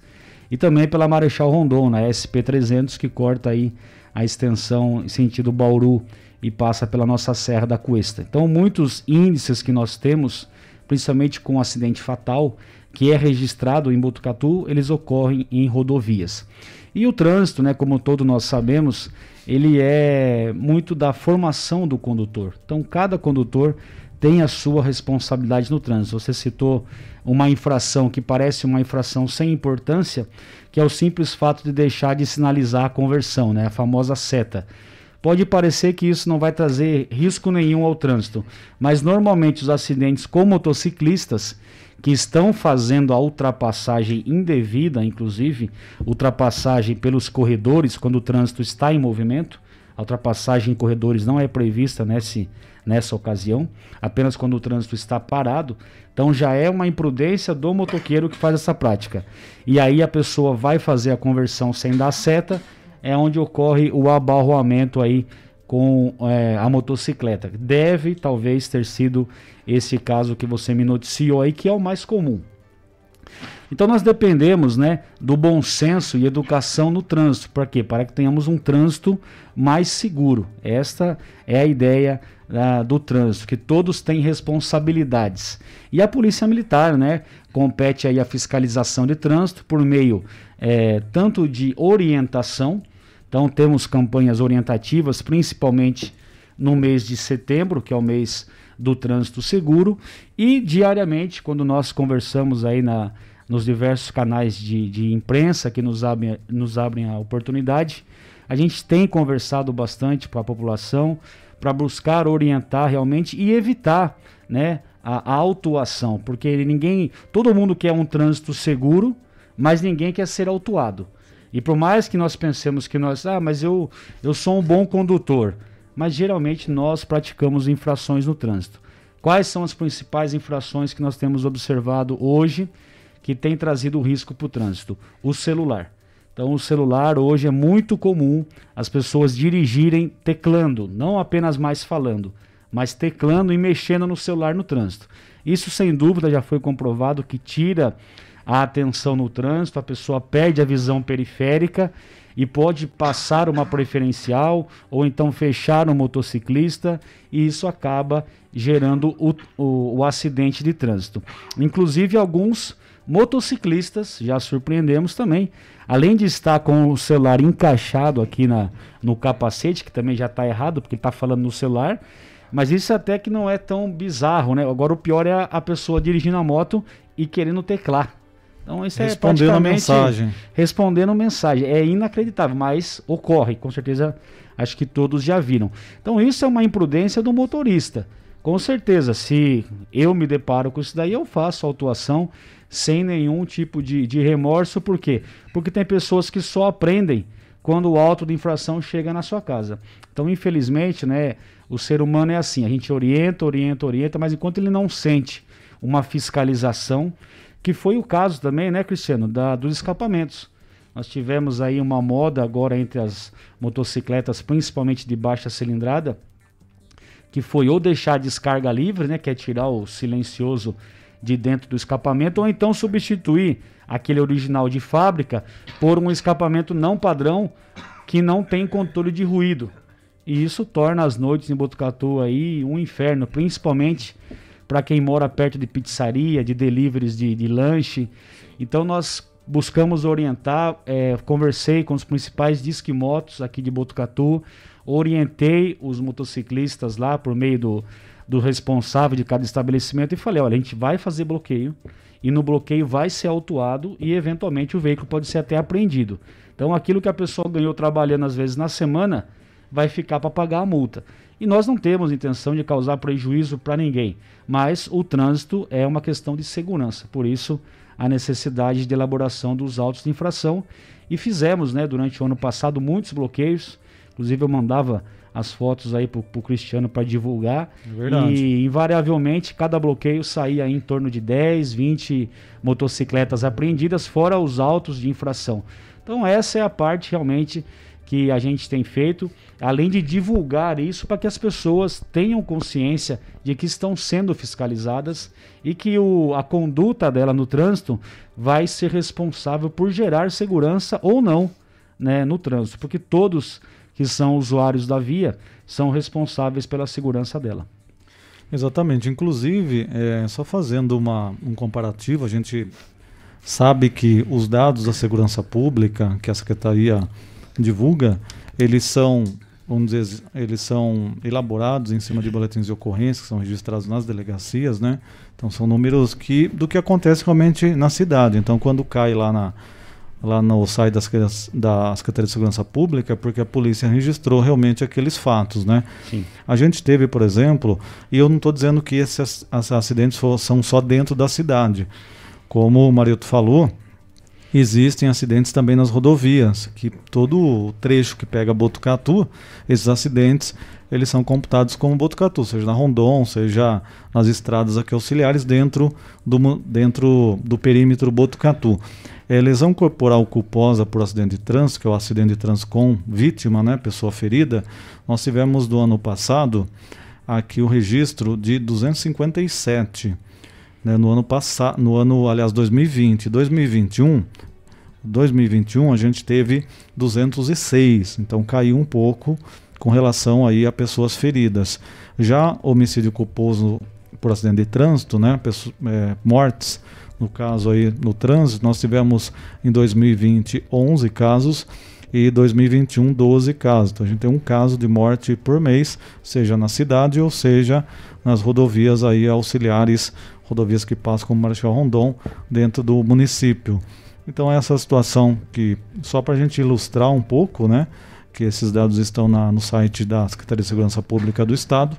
e também pela Marechal Rondon, na SP300, que corta aí a extensão em sentido Bauru e passa pela nossa Serra da Cuesta. Então, muitos índices que nós temos, principalmente com acidente fatal, que é registrado em Botucatu, eles ocorrem em rodovias. E o trânsito, né, como todos nós sabemos, ele é muito da formação do condutor. Então, cada condutor tem a sua responsabilidade no trânsito. Você citou uma infração que parece uma infração sem importância, que é o simples fato de deixar de sinalizar a conversão, né, a famosa seta. Pode parecer que isso não vai trazer risco nenhum ao trânsito, mas normalmente os acidentes com motociclistas que estão fazendo a ultrapassagem indevida, inclusive ultrapassagem pelos corredores quando o trânsito está em movimento, a ultrapassagem em corredores não é prevista nesse, nessa ocasião, apenas quando o trânsito está parado. Então já é uma imprudência do motoqueiro que faz essa prática. E aí a pessoa vai fazer a conversão sem dar seta é onde ocorre o abarroamento aí com é, a motocicleta. Deve talvez ter sido esse caso que você me noticiou aí, que é o mais comum. Então nós dependemos né, do bom senso e educação no trânsito. Para quê? Para que tenhamos um trânsito mais seguro. Esta é a ideia uh, do trânsito, que todos têm responsabilidades. E a Polícia Militar né, compete aí a fiscalização de trânsito por meio é, tanto de orientação, então temos campanhas orientativas, principalmente no mês de setembro, que é o mês do trânsito seguro, e diariamente, quando nós conversamos aí na, nos diversos canais de, de imprensa que nos abrem, nos abrem a oportunidade, a gente tem conversado bastante com a população para buscar orientar realmente e evitar né, a, a autuação, porque ninguém, todo mundo quer um trânsito seguro, mas ninguém quer ser autuado. E por mais que nós pensemos que nós, ah, mas eu, eu sou um bom condutor, mas geralmente nós praticamos infrações no trânsito. Quais são as principais infrações que nós temos observado hoje que tem trazido risco para o trânsito? O celular. Então, o celular hoje é muito comum as pessoas dirigirem teclando, não apenas mais falando, mas teclando e mexendo no celular no trânsito. Isso, sem dúvida, já foi comprovado que tira a atenção no trânsito, a pessoa perde a visão periférica e pode passar uma preferencial ou então fechar um motociclista e isso acaba gerando o, o, o acidente de trânsito. Inclusive alguns motociclistas, já surpreendemos também, além de estar com o celular encaixado aqui na, no capacete, que também já está errado, porque está falando no celular, mas isso até que não é tão bizarro, né? Agora o pior é a, a pessoa dirigindo a moto e querendo teclar. Então isso é respondendo é mensagem. Respondendo mensagem. É inacreditável, mas ocorre, com certeza acho que todos já viram. Então isso é uma imprudência do motorista. Com certeza, se eu me deparo com isso daí, eu faço autuação sem nenhum tipo de, de remorso. Por quê? Porque tem pessoas que só aprendem quando o auto de infração chega na sua casa. Então, infelizmente, né, o ser humano é assim, a gente orienta, orienta, orienta, mas enquanto ele não sente uma fiscalização, que foi o caso também, né, Cristiano, da, dos escapamentos. Nós tivemos aí uma moda agora entre as motocicletas, principalmente de baixa cilindrada, que foi ou deixar a descarga livre, né, que é tirar o silencioso de dentro do escapamento, ou então substituir aquele original de fábrica por um escapamento não padrão que não tem controle de ruído. E isso torna as noites em Botucatu aí um inferno, principalmente para quem mora perto de pizzaria, de deliveries de, de lanche. Então nós buscamos orientar, é, conversei com os principais disquimotos aqui de Botucatu, orientei os motociclistas lá por meio do, do responsável de cada estabelecimento e falei, olha, a gente vai fazer bloqueio e no bloqueio vai ser autuado e eventualmente o veículo pode ser até apreendido. Então aquilo que a pessoa ganhou trabalhando às vezes na semana vai ficar para pagar a multa. E nós não temos intenção de causar prejuízo para ninguém, mas o trânsito é uma questão de segurança, por isso a necessidade de elaboração dos autos de infração. E fizemos, né, durante o ano passado, muitos bloqueios, inclusive eu mandava as fotos aí para o Cristiano para divulgar. É e invariavelmente cada bloqueio saía em torno de 10, 20 motocicletas apreendidas, fora os autos de infração. Então essa é a parte realmente que a gente tem feito, além de divulgar isso para que as pessoas tenham consciência de que estão sendo fiscalizadas e que o, a conduta dela no trânsito vai ser responsável por gerar segurança ou não né, no trânsito, porque todos que são usuários da via, são responsáveis pela segurança dela. Exatamente. Inclusive, é, só fazendo uma, um comparativo, a gente sabe que os dados da segurança pública que a Secretaria divulga, eles são, vamos dizer, eles são elaborados em cima de boletins de ocorrência que são registrados nas delegacias, né? Então são números que do que acontece realmente na cidade. Então quando cai lá na lá no site das, da Secretaria de Segurança Pública, é porque a polícia registrou realmente aqueles fatos, né? Sim. A gente teve, por exemplo, e eu não estou dizendo que esses acidentes são só dentro da cidade. Como o Marito falou, existem acidentes também nas rodovias, que todo o trecho que pega Botucatu, esses acidentes, eles são computados como Botucatu, seja na Rondon, seja nas estradas aqui auxiliares dentro do, dentro do perímetro Botucatu. É, lesão corporal culposa por acidente de trânsito, que é o acidente de trânsito com vítima, né, pessoa ferida, nós tivemos do ano passado aqui o registro de 257 né, no ano passado, no ano, aliás, 2020, 2021, 2021 a gente teve 206, então caiu um pouco com relação aí a pessoas feridas. Já homicídio culposo por acidente de trânsito, né, é, mortes, no caso aí no trânsito, nós tivemos em 2020 11 casos e 2021 12 casos. Então a gente tem um caso de morte por mês, seja na cidade ou seja nas rodovias aí auxiliares rodovias que passam como Marechal Rondon dentro do município. Então essa situação que só para a gente ilustrar um pouco, né, que esses dados estão na, no site da Secretaria de Segurança Pública do Estado,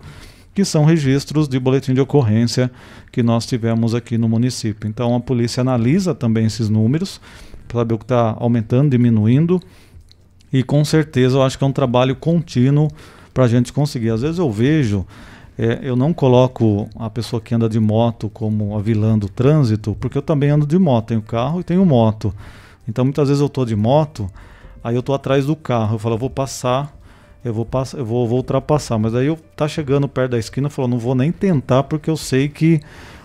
que são registros de boletim de ocorrência que nós tivemos aqui no município. Então a polícia analisa também esses números para saber o que está aumentando, diminuindo e com certeza eu acho que é um trabalho contínuo para a gente conseguir. Às vezes eu vejo é, eu não coloco a pessoa que anda de moto como a vilã do trânsito, porque eu também ando de moto, tenho carro e tenho moto. Então muitas vezes eu estou de moto, aí eu estou atrás do carro, eu falo, eu vou passar, eu vou passar, eu vou, vou ultrapassar, mas aí eu tá chegando perto da esquina, eu falo, não vou nem tentar porque eu sei que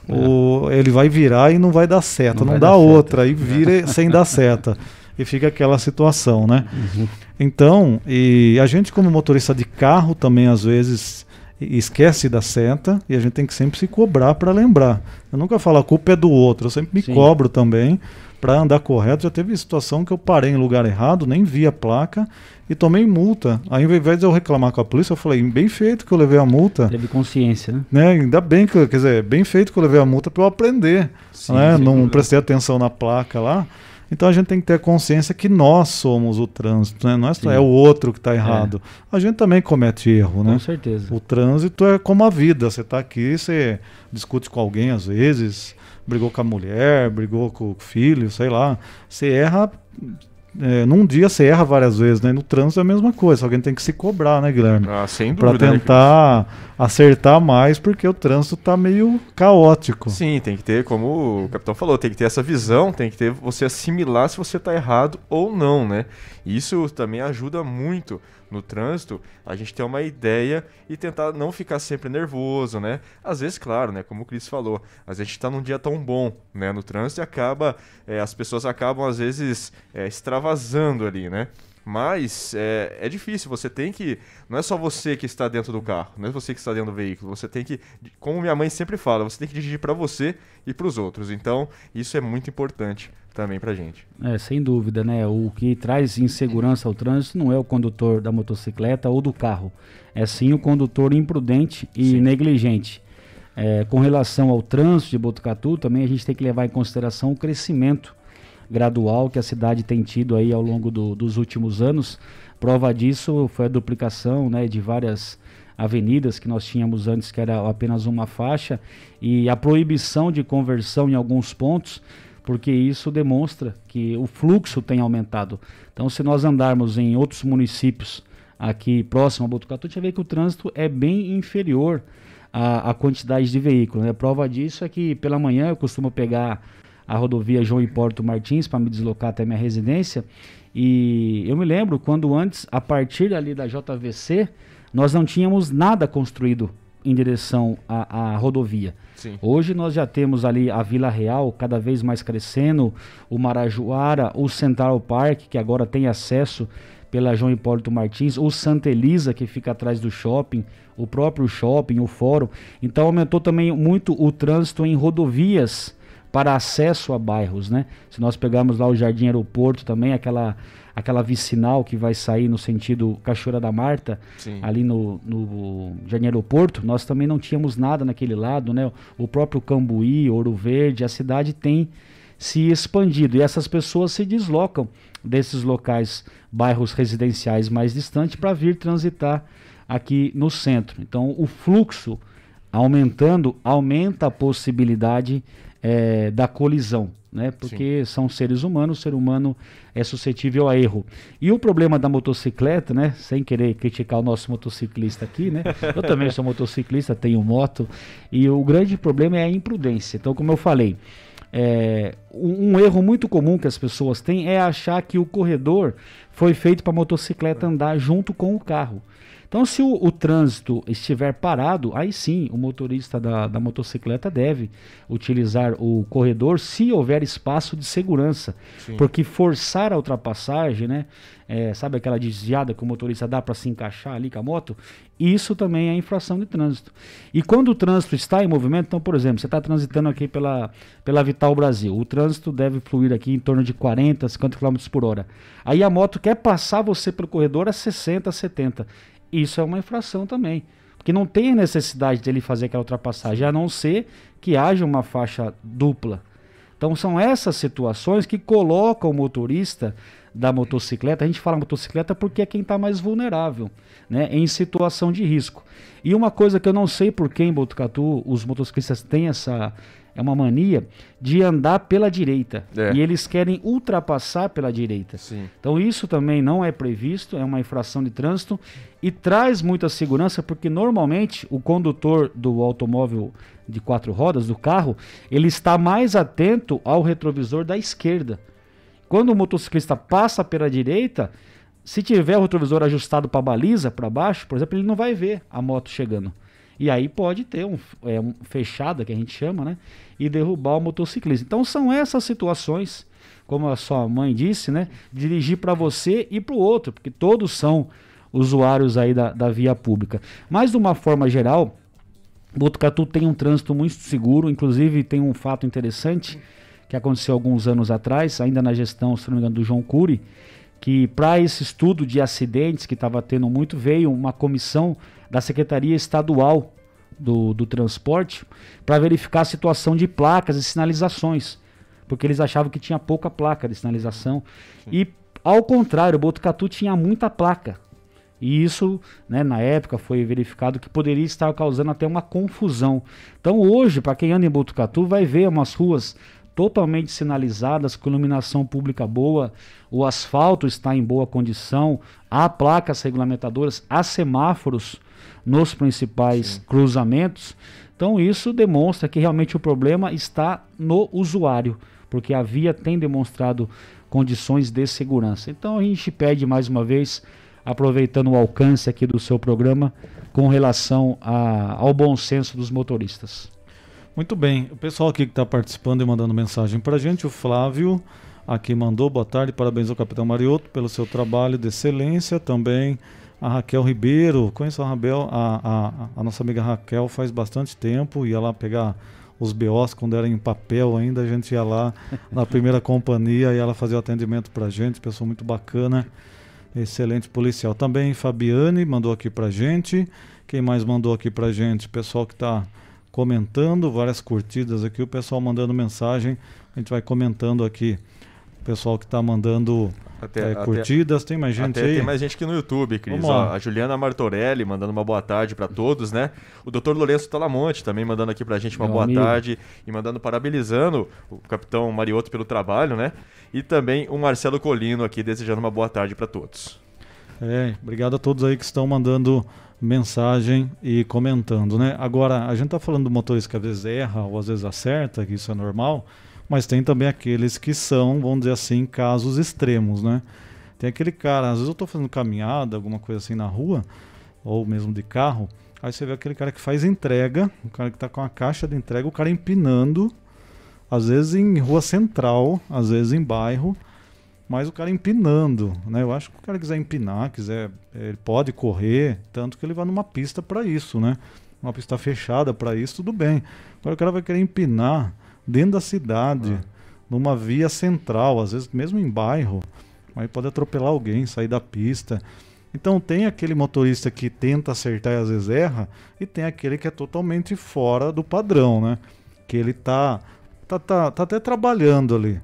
é. o, ele vai virar e não vai dar seta, não, não dá outra, aí vira sem dar seta. *laughs* E fica aquela situação, né? Uhum. Então, e a gente como motorista de carro também às vezes esquece da seta e a gente tem que sempre se cobrar para lembrar. Eu nunca falo a culpa é do outro, eu sempre me Sim. cobro também para andar correto. Já teve situação que eu parei em lugar errado, nem vi a placa e tomei multa. Aí, ao invés de eu reclamar com a polícia, eu falei, bem feito que eu levei a multa. Teve consciência, né? né? Ainda bem que, quer dizer, bem feito que eu levei a multa para eu aprender. Sim, né? Não prestei atenção na placa lá. Então a gente tem que ter consciência que nós somos o trânsito, né? não é, é o outro que está errado. É. A gente também comete erro, né? Com certeza. O trânsito é como a vida. Você está aqui, você discute com alguém às vezes, brigou com a mulher, brigou com o filho, sei lá. Você erra é, num dia você erra várias vezes, né? No trânsito é a mesma coisa, alguém tem que se cobrar, né, Guilherme? Ah, sem dúvida. Pra né, tentar né? acertar mais, porque o trânsito tá meio caótico. Sim, tem que ter, como o capitão falou, tem que ter essa visão, tem que ter você assimilar se você tá errado ou não, né? Isso também ajuda muito no trânsito, a gente ter uma ideia e tentar não ficar sempre nervoso, né? Às vezes, claro, né? Como o Cris falou, às vezes a gente tá num dia tão bom, né? No trânsito e acaba, é, as pessoas acabam às vezes é, extravasando ali, né? Mas é, é, difícil, você tem que. Não é só você que está dentro do carro, não é você que está dentro do veículo. Você tem que. Como minha mãe sempre fala, você tem que dirigir para você e para os outros. Então, isso é muito importante também pra gente. É, sem dúvida, né? O que traz insegurança ao trânsito não é o condutor da motocicleta ou do carro, é sim o condutor imprudente e sim. negligente. É, com relação ao trânsito de Botucatu, também a gente tem que levar em consideração o crescimento gradual que a cidade tem tido aí ao longo do, dos últimos anos. Prova disso foi a duplicação né, de várias avenidas que nós tínhamos antes, que era apenas uma faixa, e a proibição de conversão em alguns pontos porque isso demonstra que o fluxo tem aumentado. Então, se nós andarmos em outros municípios aqui próximo a Botucatu, a gente vê que o trânsito é bem inferior à, à quantidade de veículos. Né? Prova disso é que pela manhã eu costumo pegar a rodovia João Hipólito Martins para me deslocar até minha residência e eu me lembro quando antes, a partir ali da JVC, nós não tínhamos nada construído em direção à, à rodovia. Sim. Hoje nós já temos ali a Vila Real cada vez mais crescendo, o Marajoara, o Central Park, que agora tem acesso pela João Hipólito Martins, o Santa Elisa, que fica atrás do shopping, o próprio shopping, o fórum. Então aumentou também muito o trânsito em rodovias para acesso a bairros, né? Se nós pegarmos lá o Jardim Aeroporto também, aquela aquela vicinal que vai sair no sentido Cachoeira da Marta, Sim. ali no, no Jardim Aeroporto, nós também não tínhamos nada naquele lado, né? O próprio Cambuí, Ouro Verde, a cidade tem se expandido e essas pessoas se deslocam desses locais, bairros residenciais mais distantes, para vir transitar aqui no centro. Então, o fluxo aumentando, aumenta a possibilidade é, da colisão, né? Porque Sim. são seres humanos, o ser humano é suscetível a erro. E o problema da motocicleta, né? Sem querer criticar o nosso motociclista aqui, né? *laughs* Eu também sou motociclista, tenho moto, e o grande problema é a imprudência. Então, como eu falei, é, um, um, erro muito comum que as pessoas têm é achar que o corredor foi feito para a motocicleta andar junto com o carro. Então, se o, o, trânsito estiver parado, aí sim o motorista da, da, motocicleta deve utilizar o corredor se houver espaço de segurança. Sim. Porque forçar a ultrapassagem, né? É, sabe aquela desviada que o motorista dá para se encaixar ali com a moto? Isso também é infração de trânsito. E quando o trânsito está em movimento, então, por exemplo, você está transitando aqui pela, pela Vital Brasil, o trânsito deve fluir aqui em torno de 40, 50 km por hora. Aí a moto quer passar você pelo corredor a 60, 70 isso é uma infração também. Porque não tem necessidade dele fazer aquela ultrapassagem, a não ser que haja uma faixa dupla. Então são essas situações que colocam o motorista da motocicleta, a gente fala motocicleta porque é quem está mais vulnerável, né, em situação de risco. E uma coisa que eu não sei por que em Botucatu os motociclistas têm essa, é uma mania de andar pela direita. É. E eles querem ultrapassar pela direita. Sim. Então isso também não é previsto, é uma infração de trânsito e traz muita segurança porque normalmente o condutor do automóvel de quatro rodas, do carro, ele está mais atento ao retrovisor da esquerda. Quando o motociclista passa pela direita, se tiver o retrovisor ajustado para baliza, para baixo, por exemplo, ele não vai ver a moto chegando. E aí pode ter um, é, um fechada, que a gente chama, né? E derrubar o motociclista. Então são essas situações, como a sua mãe disse, né? Dirigir para você e para o outro, porque todos são usuários aí da, da via pública. Mas de uma forma geral, Botucatu tem um trânsito muito seguro, inclusive tem um fato interessante que aconteceu alguns anos atrás, ainda na gestão, se não me engano, do João Cury, que para esse estudo de acidentes que estava tendo muito, veio uma comissão da Secretaria Estadual do, do Transporte para verificar a situação de placas e sinalizações, porque eles achavam que tinha pouca placa de sinalização. Sim. E, ao contrário, o Botucatu tinha muita placa. E isso, né, na época, foi verificado que poderia estar causando até uma confusão. Então, hoje, para quem anda em Botucatu, vai ver umas ruas totalmente sinalizadas, com iluminação pública boa, o asfalto está em boa condição, há placas regulamentadoras, há semáforos nos principais Sim. cruzamentos. Então isso demonstra que realmente o problema está no usuário, porque a via tem demonstrado condições de segurança. Então a gente pede mais uma vez, aproveitando o alcance aqui do seu programa, com relação a, ao bom senso dos motoristas. Muito bem, o pessoal aqui que está participando e mandando mensagem para a gente, o Flávio aqui mandou boa tarde, parabéns ao Capitão Marioto pelo seu trabalho de excelência, também a Raquel Ribeiro, conheço a, Rabel, a, a, a, nossa amiga Raquel faz bastante tempo, ia lá pegar os BOs quando era em papel ainda, a gente ia lá *laughs* na primeira companhia e ela fazia o atendimento pra gente, pessoa muito bacana, excelente policial. Também Fabiane mandou aqui pra gente, quem mais mandou aqui pra gente? Pessoal que está comentando, várias curtidas aqui, o pessoal mandando mensagem, a gente vai comentando aqui. O pessoal que está mandando até, é, curtidas, tem mais gente aí? Tem mais gente aqui no YouTube, Cris. Ó, a Juliana Martorelli mandando uma boa tarde para todos, né? O Dr. Lourenço Talamonte também mandando aqui pra gente uma Meu boa amigo. tarde e mandando parabenizando o capitão Marioto pelo trabalho, né? E também o Marcelo Colino aqui desejando uma boa tarde para todos. É, obrigado a todos aí que estão mandando mensagem e comentando, né? Agora, a gente tá falando do motorista que às vezes erra ou às vezes acerta, que isso é normal mas tem também aqueles que são, vamos dizer assim, casos extremos, né? Tem aquele cara, às vezes eu estou fazendo caminhada, alguma coisa assim na rua, ou mesmo de carro, Aí você vê aquele cara que faz entrega, o cara que está com a caixa de entrega, o cara empinando, às vezes em rua central, às vezes em bairro, mas o cara empinando, né? Eu acho que o cara quiser empinar, quiser, ele pode correr, tanto que ele vai numa pista para isso, né? Uma pista fechada para isso, tudo bem. Agora o cara vai querer empinar dentro da cidade, ah. numa via central, às vezes mesmo em bairro, aí pode atropelar alguém, sair da pista. Então tem aquele motorista que tenta acertar e às vezes erra, e tem aquele que é totalmente fora do padrão, né? Que ele tá, tá, tá, tá até trabalhando ali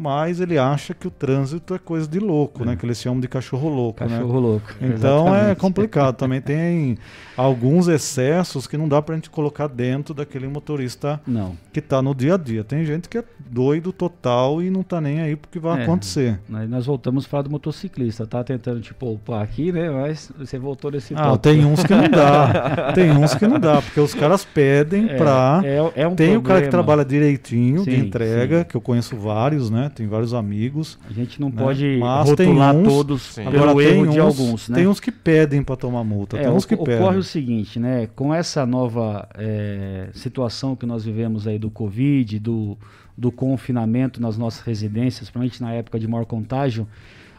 mas ele acha que o trânsito é coisa de louco, né? é. né? Que eles chamam de cachorro louco, né? cachorro né? louco. Então é Exatamente. é complicado. Também tem alguns excessos que não dá pra gente colocar dentro daquele motorista não. que tá no dia a dia. Tem gente que é doido total e não tá nem aí porque vai é, acontecer. Aí nós voltamos a falar do motociclista. Tá tentando te poupar aqui, né? Mas você voltou nesse Ah, tem uns que não dá. *laughs* tem uns que não dá, porque os caras pedem é, pra... É, é um tem problema. o cara que trabalha direitinho sim, de entrega, sim. que eu conheço vários, né? Tem vários amigos. A gente não né? pode Mas rotular uns, todos sim. pelo Agora, erro uns, de alguns, né? Tem uns que pedem para tomar multa, é, tem uns que ocorre pedem. o seguinte, né? Com essa nova é, situação que nós vivemos aí do Covid, do, do confinamento nas nossas residências, principalmente na época de maior contágio,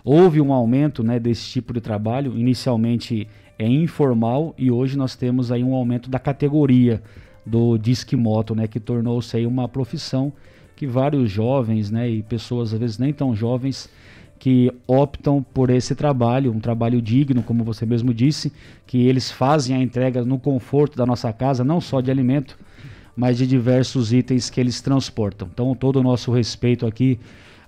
houve um aumento né, desse tipo de trabalho. Inicialmente é informal e hoje nós temos aí um aumento da categoria do disque moto, né, que tornou-se aí uma profissão que vários jovens, né, e pessoas às vezes nem tão jovens, que optam por esse trabalho, um trabalho digno, como você mesmo disse, que eles fazem a entrega no conforto da nossa casa, não só de alimento, mas de diversos itens que eles transportam. Então, todo o nosso respeito aqui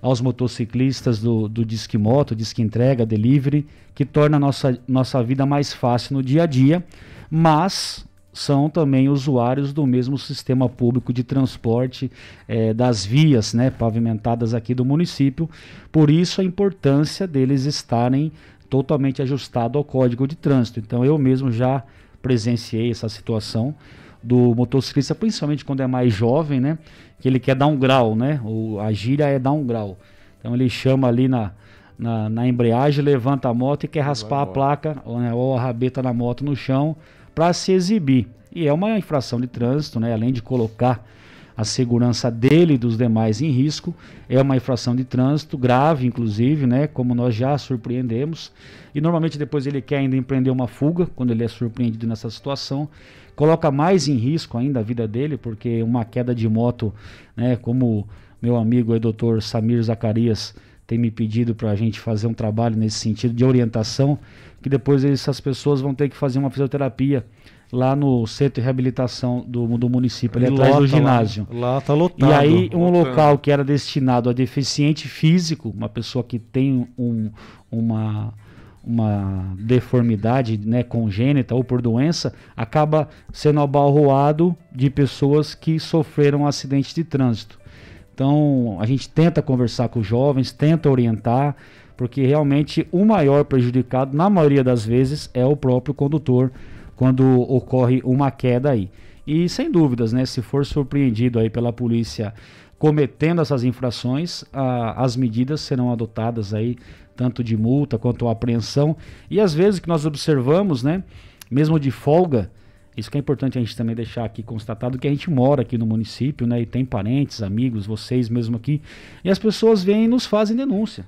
aos motociclistas do, do Disque Moto, Disque Entrega, Delivery, que torna a nossa, nossa vida mais fácil no dia a dia, mas são também usuários do mesmo sistema público de transporte é, das vias né, pavimentadas aqui do município. Por isso a importância deles estarem totalmente ajustados ao Código de Trânsito. Então eu mesmo já presenciei essa situação do motociclista, principalmente quando é mais jovem, né? Que ele quer dar um grau, né? O, a gíria é dar um grau. Então ele chama ali na, na, na embreagem, levanta a moto e quer raspar a placa ou, né, ou a rabeta na moto no chão para se exibir. E é uma infração de trânsito, né? além de colocar a segurança dele e dos demais em risco, é uma infração de trânsito grave, inclusive, né? como nós já surpreendemos. E normalmente depois ele quer ainda empreender uma fuga, quando ele é surpreendido nessa situação. Coloca mais em risco ainda a vida dele, porque uma queda de moto, né, como meu amigo o doutor Samir Zacarias tem me pedido para a gente fazer um trabalho nesse sentido de orientação, que depois essas pessoas vão ter que fazer uma fisioterapia lá no centro de reabilitação do, do município, ali atrás do ginásio. Lá, lá tá lotado. E aí um lotando. local que era destinado a deficiente físico, uma pessoa que tem um, uma uma deformidade né, congênita ou por doença, acaba sendo abalroado de pessoas que sofreram um acidente de trânsito. Então, a gente tenta conversar com os jovens, tenta orientar, porque realmente o maior prejudicado, na maioria das vezes, é o próprio condutor quando ocorre uma queda aí. E sem dúvidas, né, se for surpreendido aí pela polícia cometendo essas infrações, a, as medidas serão adotadas aí, tanto de multa quanto apreensão. E às vezes que nós observamos, né, mesmo de folga, isso que é importante a gente também deixar aqui constatado que a gente mora aqui no município, né? E tem parentes, amigos, vocês mesmo aqui. E as pessoas vêm e nos fazem denúncia.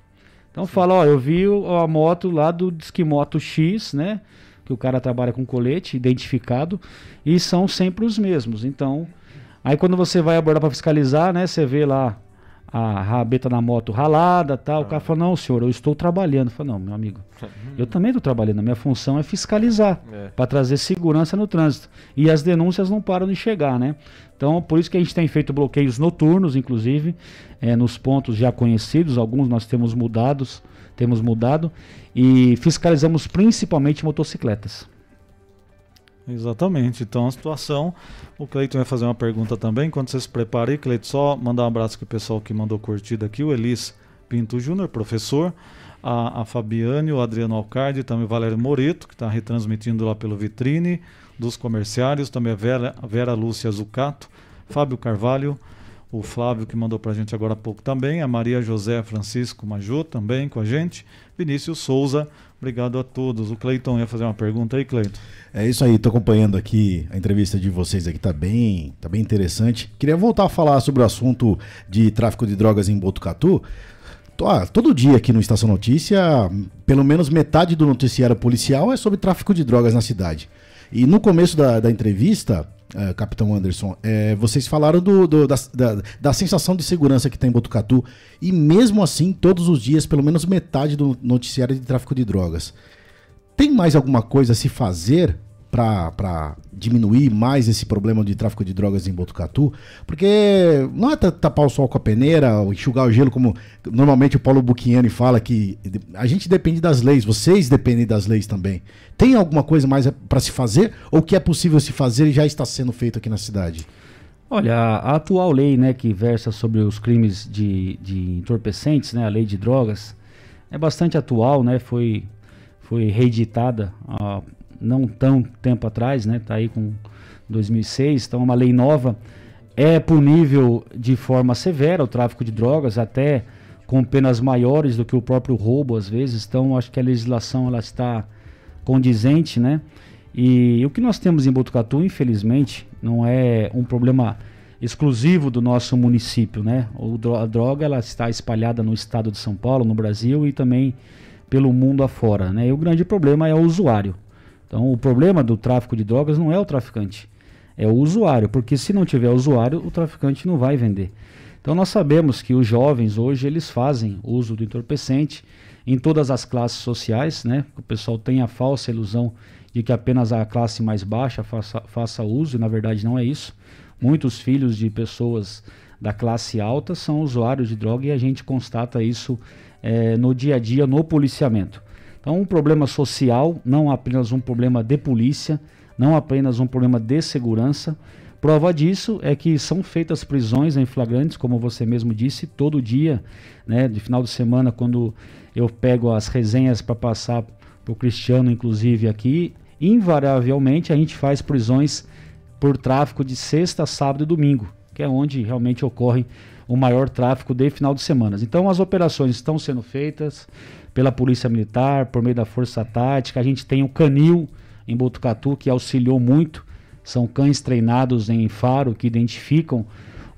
Então Sim. fala, ó, eu vi a moto lá do Disquimoto X, né? Que o cara trabalha com colete identificado e são sempre os mesmos. Então, aí quando você vai abordar para fiscalizar, né? Você vê lá a rabeta na moto ralada tal. Ah. O cara falou, não, senhor, eu estou trabalhando. Falei, não, meu amigo, eu também estou trabalhando. A minha função é fiscalizar, é. para trazer segurança no trânsito. E as denúncias não param de chegar, né? Então, por isso que a gente tem feito bloqueios noturnos, inclusive, é, nos pontos já conhecidos. Alguns nós temos mudados, temos mudado. E fiscalizamos principalmente motocicletas. Exatamente. Então a situação. O Cleiton vai fazer uma pergunta também. Quando você se prepara aí, Cleiton, só mandar um abraço para o pessoal que mandou curtida aqui, o Elis Pinto Júnior, professor, a, a Fabiane, o Adriano Alcardi, também o Valério Moreto, que está retransmitindo lá pelo Vitrine, dos comerciários, também a Vera, Vera Lúcia Zucato, Fábio Carvalho, o Flávio que mandou para a gente agora há pouco também, a Maria José Francisco Majô também com a gente, Vinícius Souza, obrigado a todos. O Cleiton ia fazer uma pergunta aí, Cleiton. É isso aí, estou acompanhando aqui a entrevista de vocês aqui, tá bem, tá bem interessante. Queria voltar a falar sobre o assunto de tráfico de drogas em Botucatu. Ah, todo dia aqui no Estação Notícia, pelo menos metade do noticiário policial é sobre tráfico de drogas na cidade. E no começo da, da entrevista, uh, Capitão Anderson, é, vocês falaram do, do da, da, da, sensação de segurança que tem em Botucatu. E mesmo assim, todos os dias, pelo menos metade do noticiário é de tráfico de drogas. Tem mais alguma coisa a se fazer para diminuir mais esse problema de tráfico de drogas em Botucatu, porque não é tapar o sol com a peneira, ou enxugar o gelo, como normalmente o Paulo Bucchiani fala, que a gente depende das leis, vocês dependem das leis também. Tem alguma coisa mais para se fazer, ou que é possível se fazer e já está sendo feito aqui na cidade? Olha, a, atual lei né, que versa sobre os crimes de, de entorpecentes, né, a lei de drogas, é bastante atual, né, foi, foi reeditada há não tão tempo atrás, né? Tá aí com 2006, então é uma lei nova. É punível de forma severa o tráfico de drogas, até com penas maiores do que o próprio roubo às vezes. Então acho que a legislação ela está condizente, né? E o que nós temos em Botucatu, infelizmente, não é um problema exclusivo do nosso município, né? a droga ela está espalhada no estado de São Paulo, no Brasil e também pelo mundo afora, né? E o grande problema é o usuário. Então, o problema do tráfico de drogas não é o traficante, é o usuário, porque se não tiver usuário, o traficante não vai vender. Então, nós sabemos que os jovens hoje eles fazem uso do entorpecente em todas as classes sociais, né? O pessoal tem a falsa ilusão de que apenas a classe mais baixa faça, faça uso, e na verdade não é isso. Muitos filhos de pessoas da classe alta são usuários de droga e a gente constata isso é, no dia a dia no policiamento. Então, um problema social, não apenas um problema de polícia, não apenas um problema de segurança. Prova disso é que são feitas prisões em flagrantes, como você mesmo disse, todo dia, né, de final de semana, quando eu pego as resenhas para passar para o Cristiano, inclusive aqui, invariavelmente a gente faz prisões por tráfico de sexta, sábado e domingo, que é onde realmente ocorre o maior tráfico de final de semana. Então as operações estão sendo feitas, pela Polícia Militar, por meio da Força Tática. A gente tem o Canil em Botucatu, que auxiliou muito. São cães treinados em faro que identificam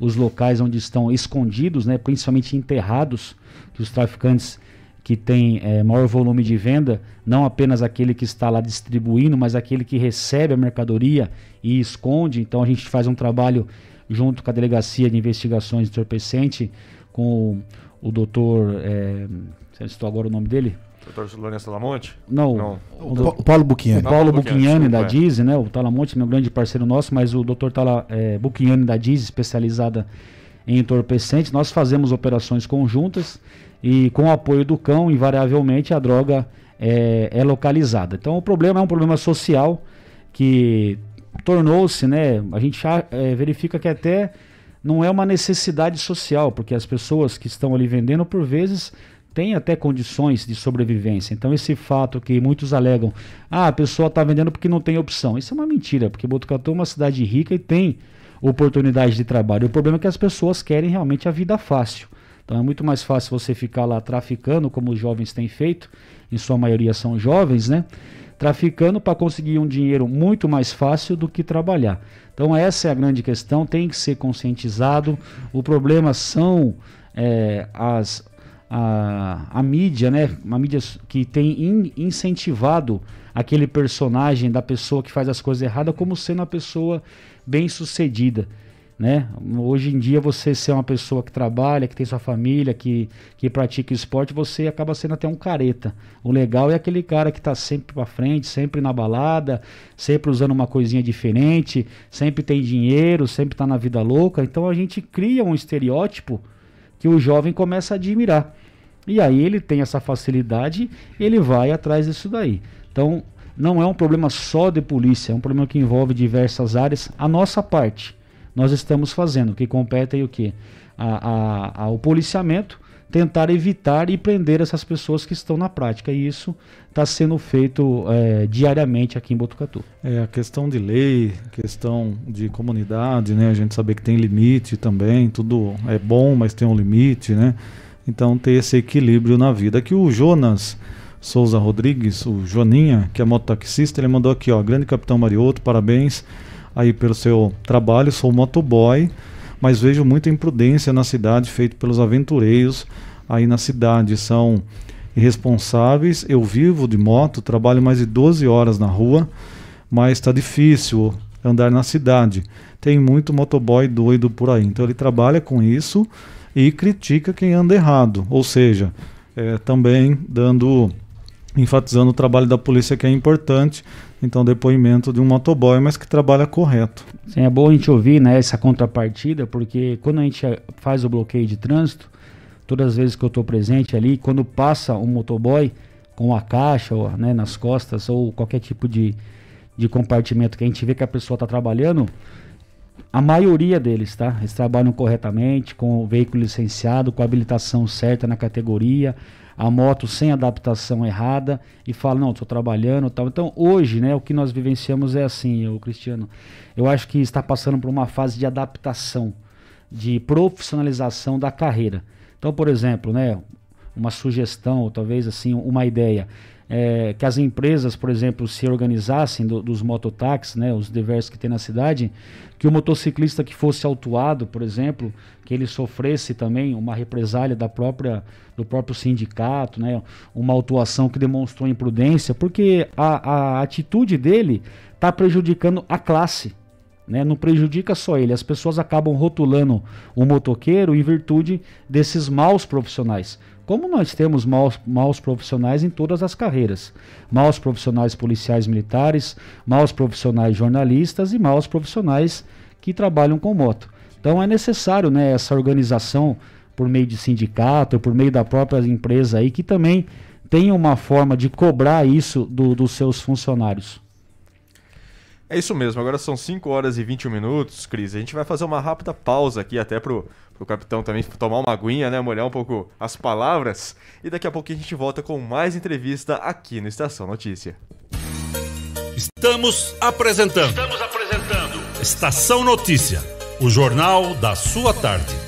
os locais onde estão escondidos, né, principalmente enterrados, que os traficantes que têm é, maior volume de venda, não apenas aquele que está lá distribuindo, mas aquele que recebe a mercadoria e esconde. Então a gente faz um trabalho junto com a Delegacia de Investigações de Entorpecente, com o doutor é, você citou agora o nome dele? Doutor Lourenço Talamonte? Não, Não. O, o, o Paulo Bucchiani. O Paulo Bucchiani da Diz, né? O Talamonte, meu grande parceiro nosso, mas o doutor Tala, é, Bucchiani da Diz, especializada em entorpecentes. Nós fazemos operações conjuntas e com o apoio do cão, invariavelmente, a droga é, é localizada. Então o problema é um problema social que tornou-se, né? A gente é, verifica que até não é uma necessidade social, porque as pessoas que estão ali vendendo, por vezes, tem até condições de sobrevivência. Então, esse fato que muitos alegam, ah, a pessoa está vendendo porque não tem opção. Isso é uma mentira, porque Botucatu é uma cidade rica e tem oportunidade de trabalho. O problema é que as pessoas querem realmente a vida fácil. Então, é muito mais fácil você ficar lá traficando, como os jovens têm feito, em sua maioria são jovens, né? Traficando para conseguir um dinheiro muito mais fácil do que trabalhar. Então, essa é a grande questão, tem que ser conscientizado. O problema são é, as a, a mídia, né? Uma mídia que tem in, incentivado aquele personagem da pessoa que faz as coisas erradas como sendo uma pessoa bem sucedida. Né? Hoje em dia você ser uma pessoa que trabalha, que tem sua família, que, que pratica esporte, você acaba sendo até um careta. O legal é aquele cara que está sempre para frente, sempre na balada, sempre usando uma coisinha diferente, sempre tem dinheiro, sempre está na vida louca. Então a gente cria um estereótipo que o jovem começa a admirar. E aí ele tem essa facilidade, ele vai atrás disso daí. Então, não é um problema só de polícia, é um problema que envolve diversas áreas. A nossa parte, nós estamos fazendo, que compete é o que? A, a, a, o policiamento, tentar evitar e prender essas pessoas que estão na prática. E isso está sendo feito é, diariamente aqui em Botucatu. É a questão de lei, questão de comunidade, né? A gente saber que tem limite também, tudo é bom, mas tem um limite, né? Então ter esse equilíbrio na vida. Aqui o Jonas Souza Rodrigues, o Joninha, que é mototaxista, ele mandou aqui, ó, grande capitão Marioto, parabéns aí pelo seu trabalho, sou motoboy mas vejo muita imprudência na cidade feito pelos aventureiros aí na cidade. São irresponsáveis. Eu vivo de moto, trabalho mais de 12 horas na rua, mas está difícil andar na cidade. Tem muito motoboy doido por aí. Então ele trabalha com isso e critica quem anda errado. Ou seja, é, também dando enfatizando o trabalho da polícia que é importante. Então, depoimento de um motoboy, mas que trabalha correto. Sim, é bom a gente ouvir né, essa contrapartida, porque quando a gente faz o bloqueio de trânsito, todas as vezes que eu estou presente ali, quando passa um motoboy com a caixa ou, né, nas costas ou qualquer tipo de, de compartimento que a gente vê que a pessoa está trabalhando, a maioria deles, tá? Eles trabalham corretamente, com o veículo licenciado, com a habilitação certa na categoria, a moto sem adaptação errada e fala, não, estou trabalhando tal. Então hoje, né, o que nós vivenciamos é assim, o Cristiano, eu acho que está passando por uma fase de adaptação, de profissionalização da carreira. Então, por exemplo, né, uma sugestão, ou talvez assim, uma ideia é, que as empresas, por exemplo, se organizassem do, dos mototáxis, né, os diversos que tem na cidade, que o motociclista que fosse autuado, por exemplo, que ele sofresse também uma represália da própria, do próprio sindicato, né, uma autuação que demonstrou imprudência, porque a, a atitude dele está prejudicando a classe. Né, não prejudica só ele, as pessoas acabam rotulando o motoqueiro em virtude desses maus profissionais. Como nós temos maus, maus profissionais em todas as carreiras, maus profissionais policiais militares, maus profissionais jornalistas e maus profissionais que trabalham com moto. Então é necessário né, essa organização por meio de sindicato, por meio da própria empresa aí, que também tenha uma forma de cobrar isso do, dos seus funcionários. É isso mesmo, agora são 5 horas e 21 minutos, Cris. A gente vai fazer uma rápida pausa aqui, até pro, o capitão também tomar uma aguinha, né? Molhar um pouco as palavras. E daqui a pouco a gente volta com mais entrevista aqui no Estação Notícia. Estamos apresentando. Estamos apresentando. Estação Notícia, o jornal da sua tarde.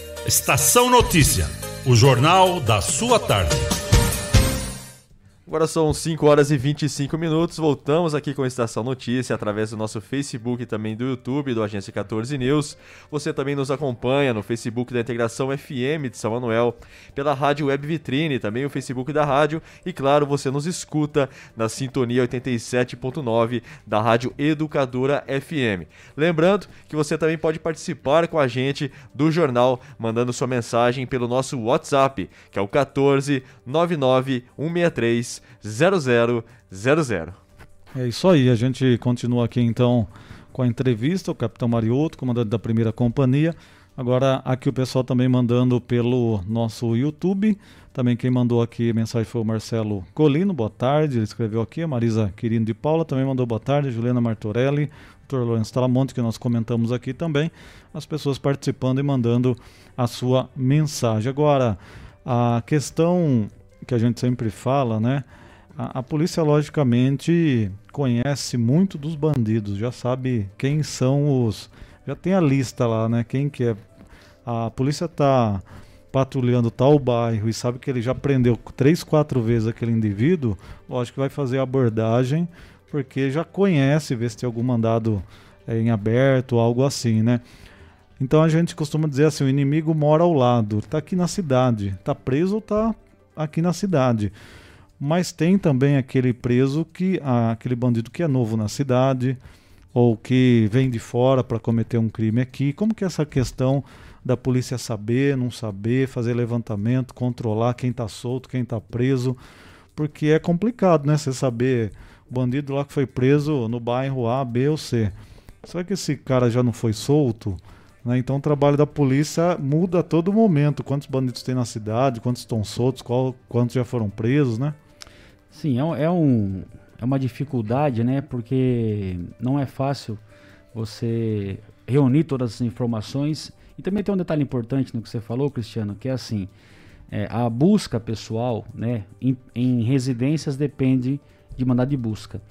Estação Notícia, o jornal da sua tarde. Agora são 5 horas e 25 minutos. Voltamos aqui com a Estação Notícia através do nosso Facebook e também do YouTube do Agência 14 News. Você também nos acompanha no Facebook da Integração FM de São Manuel, pela Rádio Web Vitrine, também o Facebook da rádio e claro, você nos escuta na sintonia 87.9 da Rádio Educadora FM. Lembrando que você também pode participar com a gente do jornal mandando sua mensagem pelo nosso WhatsApp, que é o 14 99 163 0000. É isso aí, a gente continua aqui então com a entrevista, o Capitão Mariotto, comandante da primeira companhia. Agora aqui o pessoal também mandando pelo nosso YouTube. Também quem mandou aqui mensagem foi o Marcelo Colino, boa tarde. Ele escreveu aqui, a Marisa Quirino de Paula também mandou boa tarde, Juliana Martorelli, Dr. Lourenço Talamonte, que nós comentamos aqui também. As pessoas participando e mandando a sua mensagem. Agora, a questão que a gente sempre fala, né? A, a, polícia, logicamente, conhece muito dos bandidos, já sabe quem são os. Já tem a lista lá, né? Quem que é. A polícia tá patrulhando tal bairro e sabe que ele já prendeu três, quatro vezes aquele indivíduo, lógico que vai fazer a abordagem, porque já conhece, vê se tem algum mandado é, em aberto, algo assim, né? Então a gente costuma dizer assim, o inimigo mora ao lado, está aqui na cidade, está preso ou está aqui na cidade. Mas tem também aquele preso que aquele bandido que é novo na cidade ou que vem de fora para cometer um crime aqui. Como que é essa questão da polícia saber, não saber, fazer levantamento, controlar quem está solto, quem está preso? Porque é complicado, né? Você saber o bandido lá que foi preso no bairro A, B ou C. Será que esse cara já não foi solto? Né? Então o trabalho da polícia muda a todo momento. Quantos bandidos tem na cidade, quantos estão soltos, qual, quantos já foram presos, né? Sim, é, é, um, é uma dificuldade, né? Porque não é fácil você reunir todas as informações. E também tem um detalhe importante no que você falou, Cristiano, que é assim, é, a busca pessoal, né? Em, em residências depende de mandado de busca.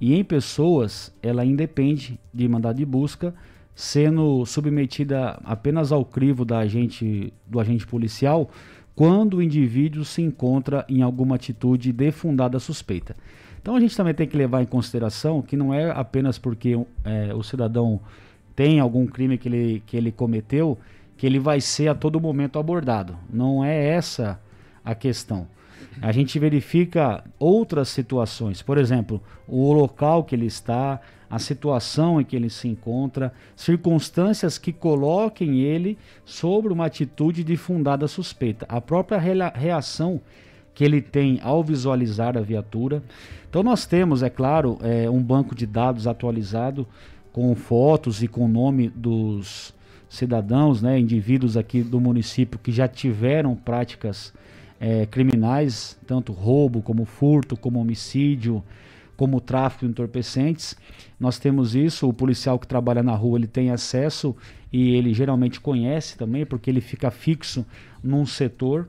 E em pessoas, ela independe de mandado de busca, sendo submetida apenas ao crivo da agente, do agente policial quando o indivíduo se encontra em alguma atitude de fundada suspeita. Então a gente também tem que levar em consideração que não é apenas porque é, o cidadão tem algum crime que ele, que ele cometeu que ele vai ser a todo momento abordado. Não é essa a questão. A gente verifica outras situações, por exemplo, o local que ele está, a situação em que ele se encontra, circunstâncias que coloquem ele sobre uma atitude de fundada suspeita, a própria reação que ele tem ao visualizar a viatura. Então nós temos, é claro, é, um banco de dados atualizado com fotos e com o nome dos cidadãos, né, indivíduos aqui do município que já tiveram práticas é, criminais, tanto roubo como furto, como homicídio, como tráfico de entorpecentes. Nós temos isso, o policial que trabalha na rua, ele tem acesso e ele geralmente conhece também, porque ele fica fixo num setor.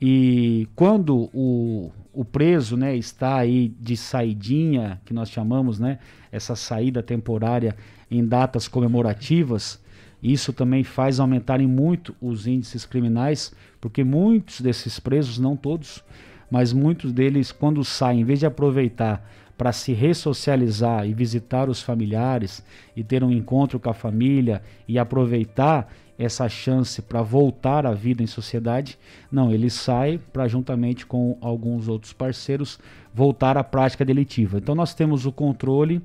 E quando o, o preso né, está aí de saidinha, que nós chamamos, né, essa saída temporária em datas comemorativas, isso também faz aumentarem muito os índices criminais, porque muitos desses presos, não todos, mas muitos deles, quando saem, em vez de aproveitar para se ressocializar e visitar os familiares e ter um encontro com a família e aproveitar essa chance para voltar à vida em sociedade, não, ele sai para juntamente com alguns outros parceiros voltar à prática delitiva. Então nós temos o controle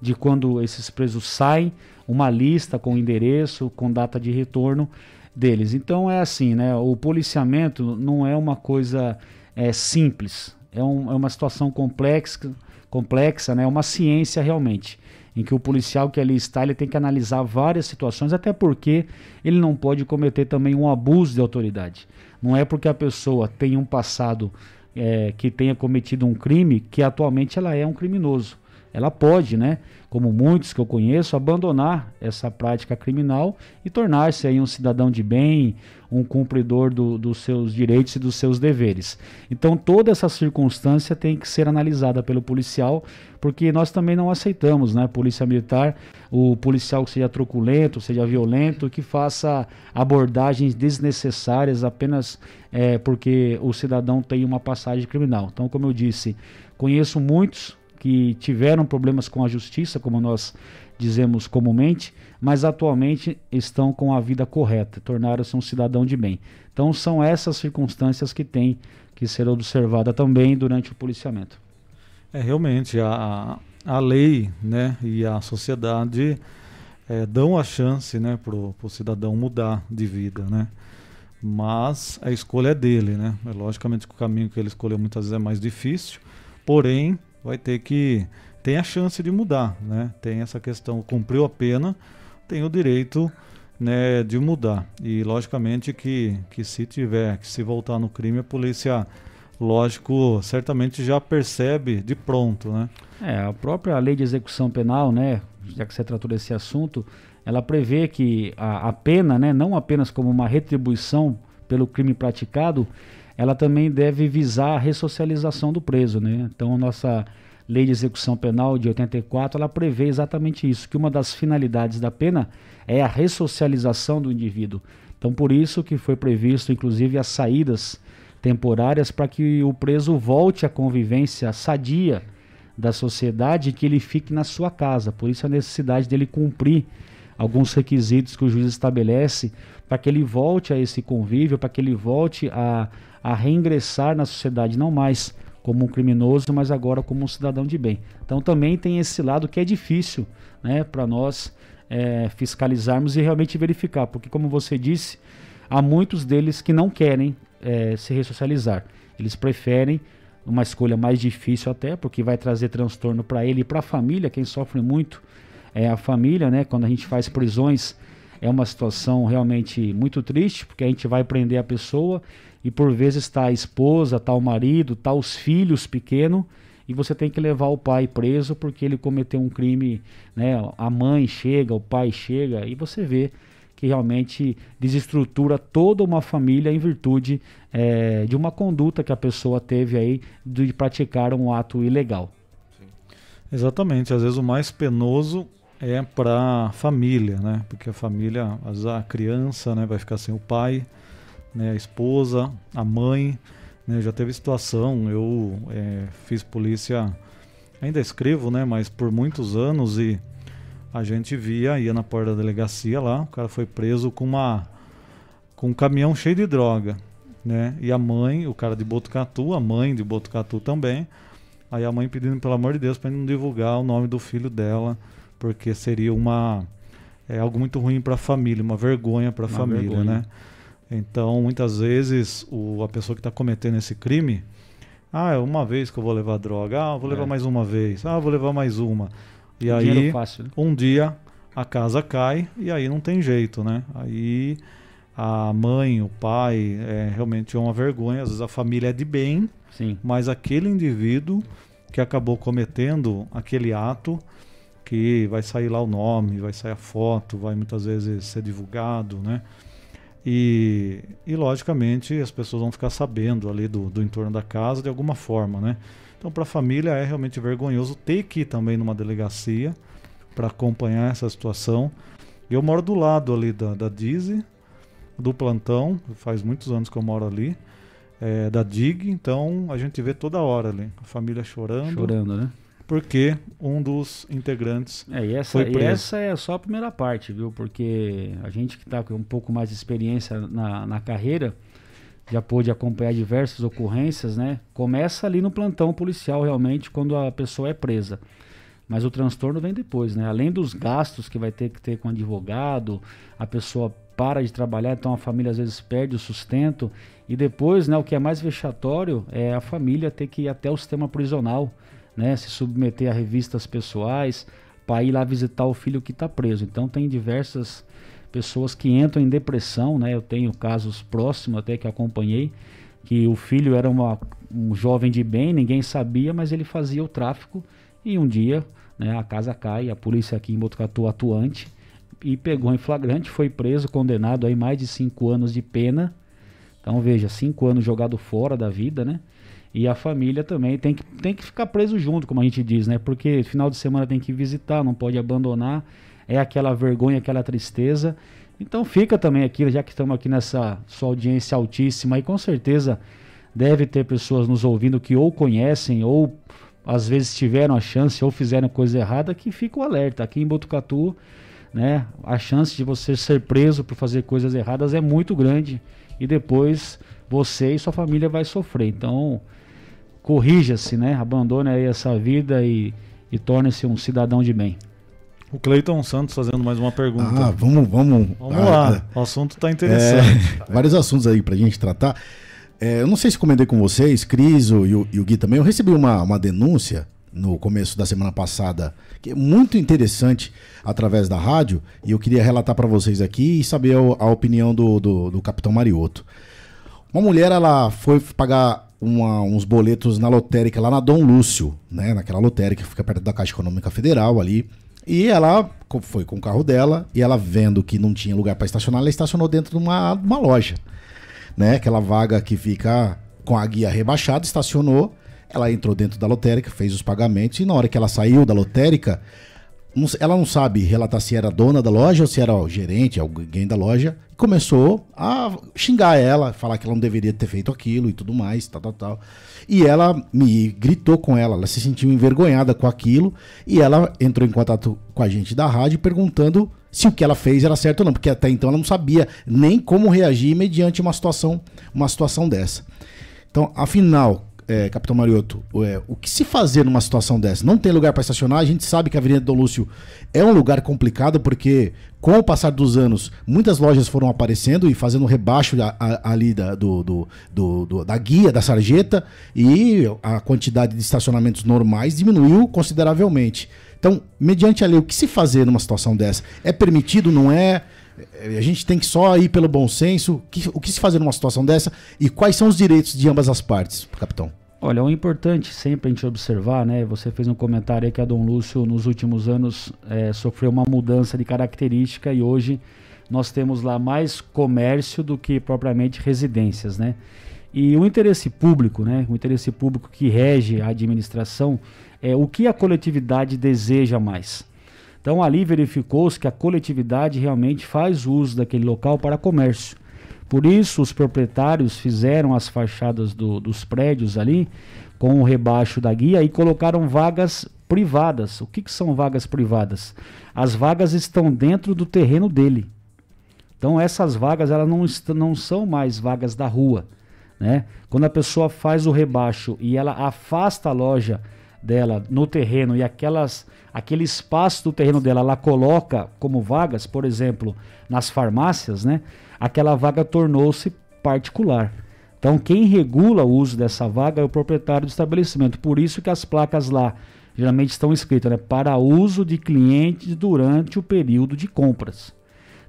de quando esses presos saem, uma lista com endereço, com data de retorno deles. Então é assim, né? O policiamento não é uma coisa é, simples, é, um, é uma situação complexa, complexa, né? É uma ciência realmente em que o policial que ali está ele tem que analisar várias situações, até porque ele não pode cometer também um abuso de autoridade. Não é porque a pessoa tem um passado é, que tenha cometido um crime que atualmente ela é um criminoso ela pode, né, como muitos que eu conheço, abandonar essa prática criminal e tornar-se aí um cidadão de bem, um cumpridor do, dos seus direitos e dos seus deveres. Então toda essa circunstância tem que ser analisada pelo policial, porque nós também não aceitamos, né, polícia militar, o policial que seja truculento, seja violento, que faça abordagens desnecessárias apenas é, porque o cidadão tem uma passagem criminal. Então, como eu disse, conheço muitos que tiveram problemas com a justiça, como nós dizemos comumente, mas atualmente estão com a vida correta, tornaram-se um cidadão de bem. Então são essas circunstâncias que têm que ser observada também durante o policiamento. É realmente a, a lei, né, e a sociedade é, dão a chance, né, para o cidadão mudar de vida, né. Mas a escolha é dele, né. É, logicamente que o caminho que ele escolheu muitas vezes é mais difícil, porém vai ter que tem a chance de mudar, né? Tem essa questão, cumpriu a pena, tem o direito, né, de mudar. E logicamente que que se tiver que se voltar no crime, a polícia lógico, certamente já percebe de pronto, né? É, a própria lei de execução penal, né, já que você tratou desse assunto, ela prevê que a, a pena, né, não apenas como uma retribuição pelo crime praticado, ela também deve visar a ressocialização do preso, né? Então, a nossa lei de execução penal de 84, ela prevê exatamente isso, que uma das finalidades da pena é a ressocialização do indivíduo. Então, por isso que foi previsto, inclusive, as saídas temporárias para que o preso volte à convivência sadia da sociedade e que ele fique na sua casa. Por isso a necessidade dele cumprir alguns requisitos que o juiz estabelece para que ele volte a esse convívio, para que ele volte a, a reingressar na sociedade, não mais como um criminoso, mas agora como um cidadão de bem. Então também tem esse lado que é difícil né, para nós é, fiscalizarmos e realmente verificar, porque como você disse, há muitos deles que não querem é, se ressocializar. Eles preferem uma escolha mais difícil até, porque vai trazer transtorno para ele e para a família, quem sofre muito é a família, né? Quando a gente faz prisões, é uma situação realmente muito triste, porque a gente vai prender a pessoa e por vezes está a esposa, está o marido, está os filhos pequenos e você tem que levar o pai preso porque ele cometeu um crime, né? A mãe chega, o pai chega e você vê que realmente desestrutura toda uma família em virtude é, de uma conduta que a pessoa teve aí de praticar um ato ilegal. Sim. Exatamente, às vezes o mais penoso é para a família, né? Porque a família, às vezes a criança, né, vai ficar sem o pai, né, a esposa, a mãe, né? Já teve situação, eu é, fiz polícia, ainda escrevo, né? Mas por muitos anos e a gente via, ia na porta da delegacia lá, o cara foi preso com uma com um caminhão cheio de droga, né? E a mãe, o cara de Botucatu, a mãe de Botucatu também. Aí a mãe pedindo pelo amor de Deus para não divulgar o nome do filho dela porque seria uma é algo muito ruim para a família, uma vergonha para a família, vergonha. né? Então, muitas vezes, o, a pessoa que está cometendo esse crime, ah, é uma vez que eu vou levar droga, ah, vou levar é. mais uma vez, ah, vou levar mais uma. E um aí, fácil, né? um dia, a casa cai e aí não tem jeito, né? Aí a mãe, o pai, é realmente é uma vergonha. Às vezes a família é de bem, Sim. mas aquele indivíduo que acabou cometendo aquele ato, que vai sair lá o nome, vai sair a foto, vai muitas vezes ser divulgado, né? E, e logicamente as pessoas vão ficar sabendo ali do, do entorno da casa de alguma forma, né? Então para a família é realmente vergonhoso ter que ir também numa delegacia para acompanhar essa situação. Eu moro do lado ali da, da Dizzy, do plantão, faz muitos anos que eu moro ali, é, da DIG, então a gente vê toda hora ali, a família chorando. Chorando, né? Porque um dos integrantes é, e essa, foi preso. Essa é só a primeira parte, viu? Porque a gente que está com um pouco mais de experiência na, na carreira, já pôde acompanhar diversas ocorrências, né? Começa ali no plantão policial realmente quando a pessoa é presa. Mas o transtorno vem depois, né? Além dos gastos que vai ter que ter com advogado, a pessoa para de trabalhar, então a família às vezes perde o sustento e depois, né, o que é mais vexatório é a família ter que ir até o sistema prisional, né, se submeter a revistas pessoais para ir lá visitar o filho que está preso. Então tem diversas pessoas que entram em depressão, né? Eu tenho casos próximos até que acompanhei que o filho era uma, um jovem de bem, ninguém sabia, mas ele fazia o tráfico e um dia, né, a casa cai, a polícia aqui em Botucatu atuante e pegou em flagrante, foi preso, condenado a mais de cinco anos de pena. Então veja, cinco anos jogado fora da vida, né? E a família também tem que, tem que ficar preso junto, como a gente diz, né? Porque final de semana tem que visitar, não pode abandonar é aquela vergonha, aquela tristeza. Então fica também aqui, já que estamos aqui nessa sua audiência altíssima, e com certeza deve ter pessoas nos ouvindo que ou conhecem, ou às vezes tiveram a chance, ou fizeram coisa errada, que fica o alerta. Aqui em Botucatu, né, a chance de você ser preso por fazer coisas erradas é muito grande. E depois você e sua família vai sofrer. Então, corrija-se, né? Abandone aí essa vida e, e torne-se um cidadão de bem. O Cleiton Santos fazendo mais uma pergunta. Ah, vamos, vamos. Vamos ah, lá, é. o assunto está interessante. É, *laughs* vários assuntos aí para a gente tratar. É, eu não sei se comentei com vocês, Cris e o, e o Gui também. Eu recebi uma, uma denúncia no começo da semana passada, que é muito interessante através da rádio, e eu queria relatar para vocês aqui e saber a, a opinião do, do, do, Capitão Marioto. Uma mulher, ela foi pagar uma, uns boletos na lotérica lá na Dom Lúcio, né, naquela lotérica que fica perto da Caixa Econômica Federal ali. E ela foi com o carro dela e ela vendo que não tinha lugar para estacionar, ela estacionou dentro de uma, uma loja, né? Aquela vaga que fica com a guia rebaixada, estacionou. Ela entrou dentro da lotérica, fez os pagamentos e na hora que ela saiu da lotérica, ela não sabe relatar se era dona da loja ou se era o gerente, alguém da loja, começou a xingar ela, falar que ela não deveria ter feito aquilo e tudo mais, tal, tal, tal. E ela me gritou com ela, ela se sentiu envergonhada com aquilo e ela entrou em contato com a gente da rádio perguntando se o que ela fez era certo ou não, porque até então ela não sabia nem como reagir mediante uma situação, uma situação dessa. Então, afinal, é, Capitão Marioto, é, o que se fazer numa situação dessa? Não tem lugar para estacionar, a gente sabe que a Avenida Dom Lúcio é um lugar complicado, porque com o passar dos anos, muitas lojas foram aparecendo e fazendo rebaixo a, a, ali da, do, do, do, da guia, da sarjeta, e a quantidade de estacionamentos normais diminuiu consideravelmente. Então, mediante a lei, o que se fazer numa situação dessa? É permitido, não é? A gente tem que só ir pelo bom senso. O que, o que se fazer numa situação dessa? E quais são os direitos de ambas as partes, capitão? Olha, o importante sempre a gente observar, né? Você fez um comentário aí que a Dom Lúcio nos últimos anos é, sofreu uma mudança de característica e hoje nós temos lá mais comércio do que propriamente residências, né? E o interesse público, né? O interesse público que rege a administração é o que a coletividade deseja mais. Então ali verificou-se que a coletividade realmente faz uso daquele local para comércio. Por isso os proprietários fizeram as fachadas do, dos prédios ali com o rebaixo da guia e colocaram vagas privadas. O que, que são vagas privadas? As vagas estão dentro do terreno dele. Então essas vagas elas não, não são mais vagas da rua. Né? Quando a pessoa faz o rebaixo e ela afasta a loja dela no terreno e aquelas aquele espaço do terreno dela ela coloca como vagas, por exemplo, nas farmácias, né? Aquela vaga tornou-se particular. Então quem regula o uso dessa vaga é o proprietário do estabelecimento. Por isso que as placas lá geralmente estão escritas, né, para uso de clientes durante o período de compras.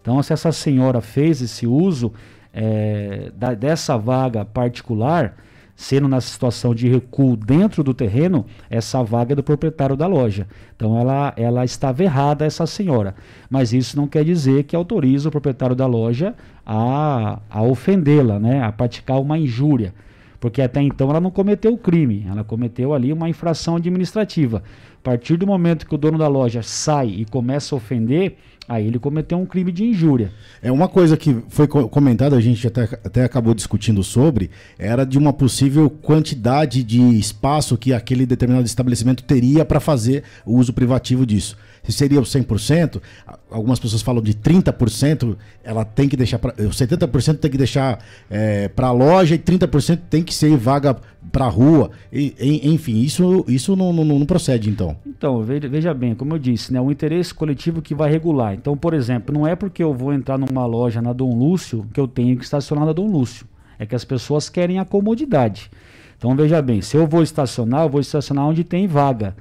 Então se essa senhora fez esse uso é, da, dessa vaga particular, sendo na situação de recuo dentro do terreno, essa vaga é do proprietário da loja. Então ela, ela estava errada, essa senhora. Mas isso não quer dizer que autoriza o proprietário da loja a, a ofendê-la, né? a praticar uma injúria. Porque até então ela não cometeu o crime, ela cometeu ali uma infração administrativa. A partir do momento que o dono da loja sai e começa a ofender, Aí ele cometeu um crime de injúria. É uma coisa que foi comentada, a gente até, até acabou discutindo sobre, era de uma possível quantidade de espaço que aquele determinado estabelecimento teria para fazer o uso privativo disso se seria o 100%, algumas pessoas falam de 30%, ela tem que deixar, pra, 70% tem que deixar é, para a loja e 30% tem que ser vaga para a rua. E, enfim, isso, isso não, não, não, procede então. Então, veja, bem, como eu disse, né, o interesse coletivo que vai regular. Então, por exemplo, não é porque eu vou entrar numa loja na Dom Lúcio que eu tenho que estacionar na Dom Lúcio. É que as pessoas querem a comodidade. Então, veja bem, se eu vou estacionar, eu vou estacionar onde tem vaga.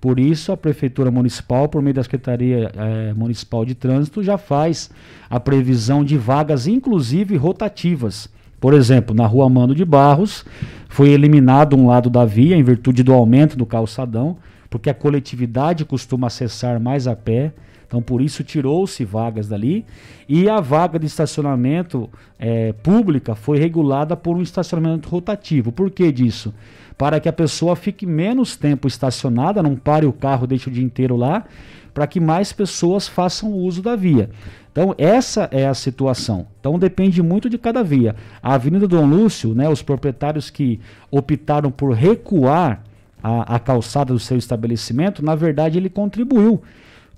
Por isso, a Prefeitura Municipal, por meio da Secretaria eh, Municipal de Trânsito, já faz a previsão de vagas, inclusive rotativas. Por exemplo, na rua Mano de Barros, foi eliminado um lado da via em virtude do aumento do calçadão, porque a coletividade costuma acessar mais a pé. Então, por isso, tirou-se vagas dali. E a vaga de estacionamento eh, pública foi regulada por um estacionamento rotativo. Por que disso? Para que a pessoa fique menos tempo estacionada, não pare o carro, deixe o dia inteiro lá, para que mais pessoas façam uso da via. Então, essa é a situação. Então, depende muito de cada via. A Avenida Dom Lúcio, né, os proprietários que optaram por recuar a, a calçada do seu estabelecimento, na verdade, ele contribuiu.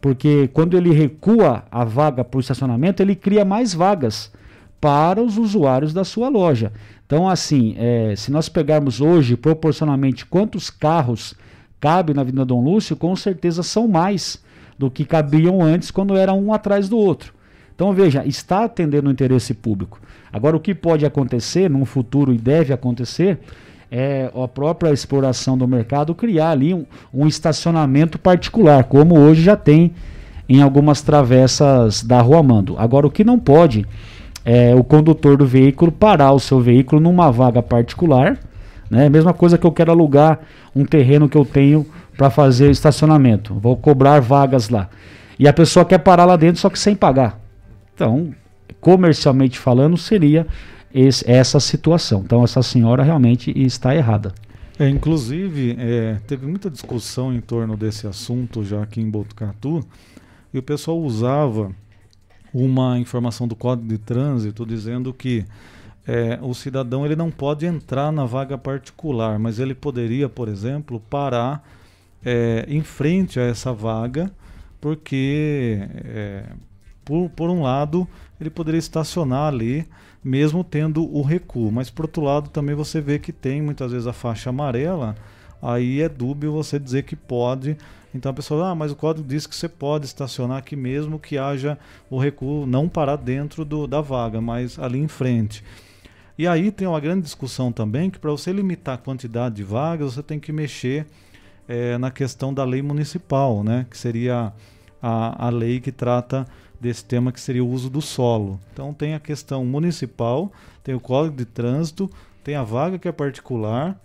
Porque quando ele recua a vaga para o estacionamento, ele cria mais vagas para os usuários da sua loja. Então, assim, é, se nós pegarmos hoje proporcionalmente quantos carros cabem na Avenida Dom Lúcio, com certeza são mais do que cabiam antes quando era um atrás do outro. Então, veja, está atendendo o interesse público. Agora, o que pode acontecer num futuro e deve acontecer é a própria exploração do mercado criar ali um, um estacionamento particular, como hoje já tem em algumas travessas da Rua Mando. Agora, o que não pode é, o condutor do veículo parar o seu veículo numa vaga particular. Né? Mesma coisa que eu quero alugar um terreno que eu tenho para fazer estacionamento. Vou cobrar vagas lá. E a pessoa quer parar lá dentro, só que sem pagar. Então, comercialmente falando, seria esse, essa situação. Então, essa senhora realmente está errada. É, inclusive, é, teve muita discussão em torno desse assunto já aqui em Botucatu, e o pessoal usava uma informação do Código de Trânsito dizendo que é, o cidadão ele não pode entrar na vaga particular, mas ele poderia, por exemplo, parar é, em frente a essa vaga, porque, é, por, por um lado, ele poderia estacionar ali, mesmo tendo o recuo, mas por outro lado, também você vê que tem muitas vezes a faixa amarela, aí é dúbio você dizer que pode então a pessoa, ah, mas o código diz que você pode estacionar aqui mesmo que haja o recuo, não parar dentro do, da vaga, mas ali em frente. E aí tem uma grande discussão também que para você limitar a quantidade de vagas, você tem que mexer é, na questão da lei municipal, né? que seria a, a lei que trata desse tema que seria o uso do solo. Então tem a questão municipal, tem o código de trânsito, tem a vaga que é particular.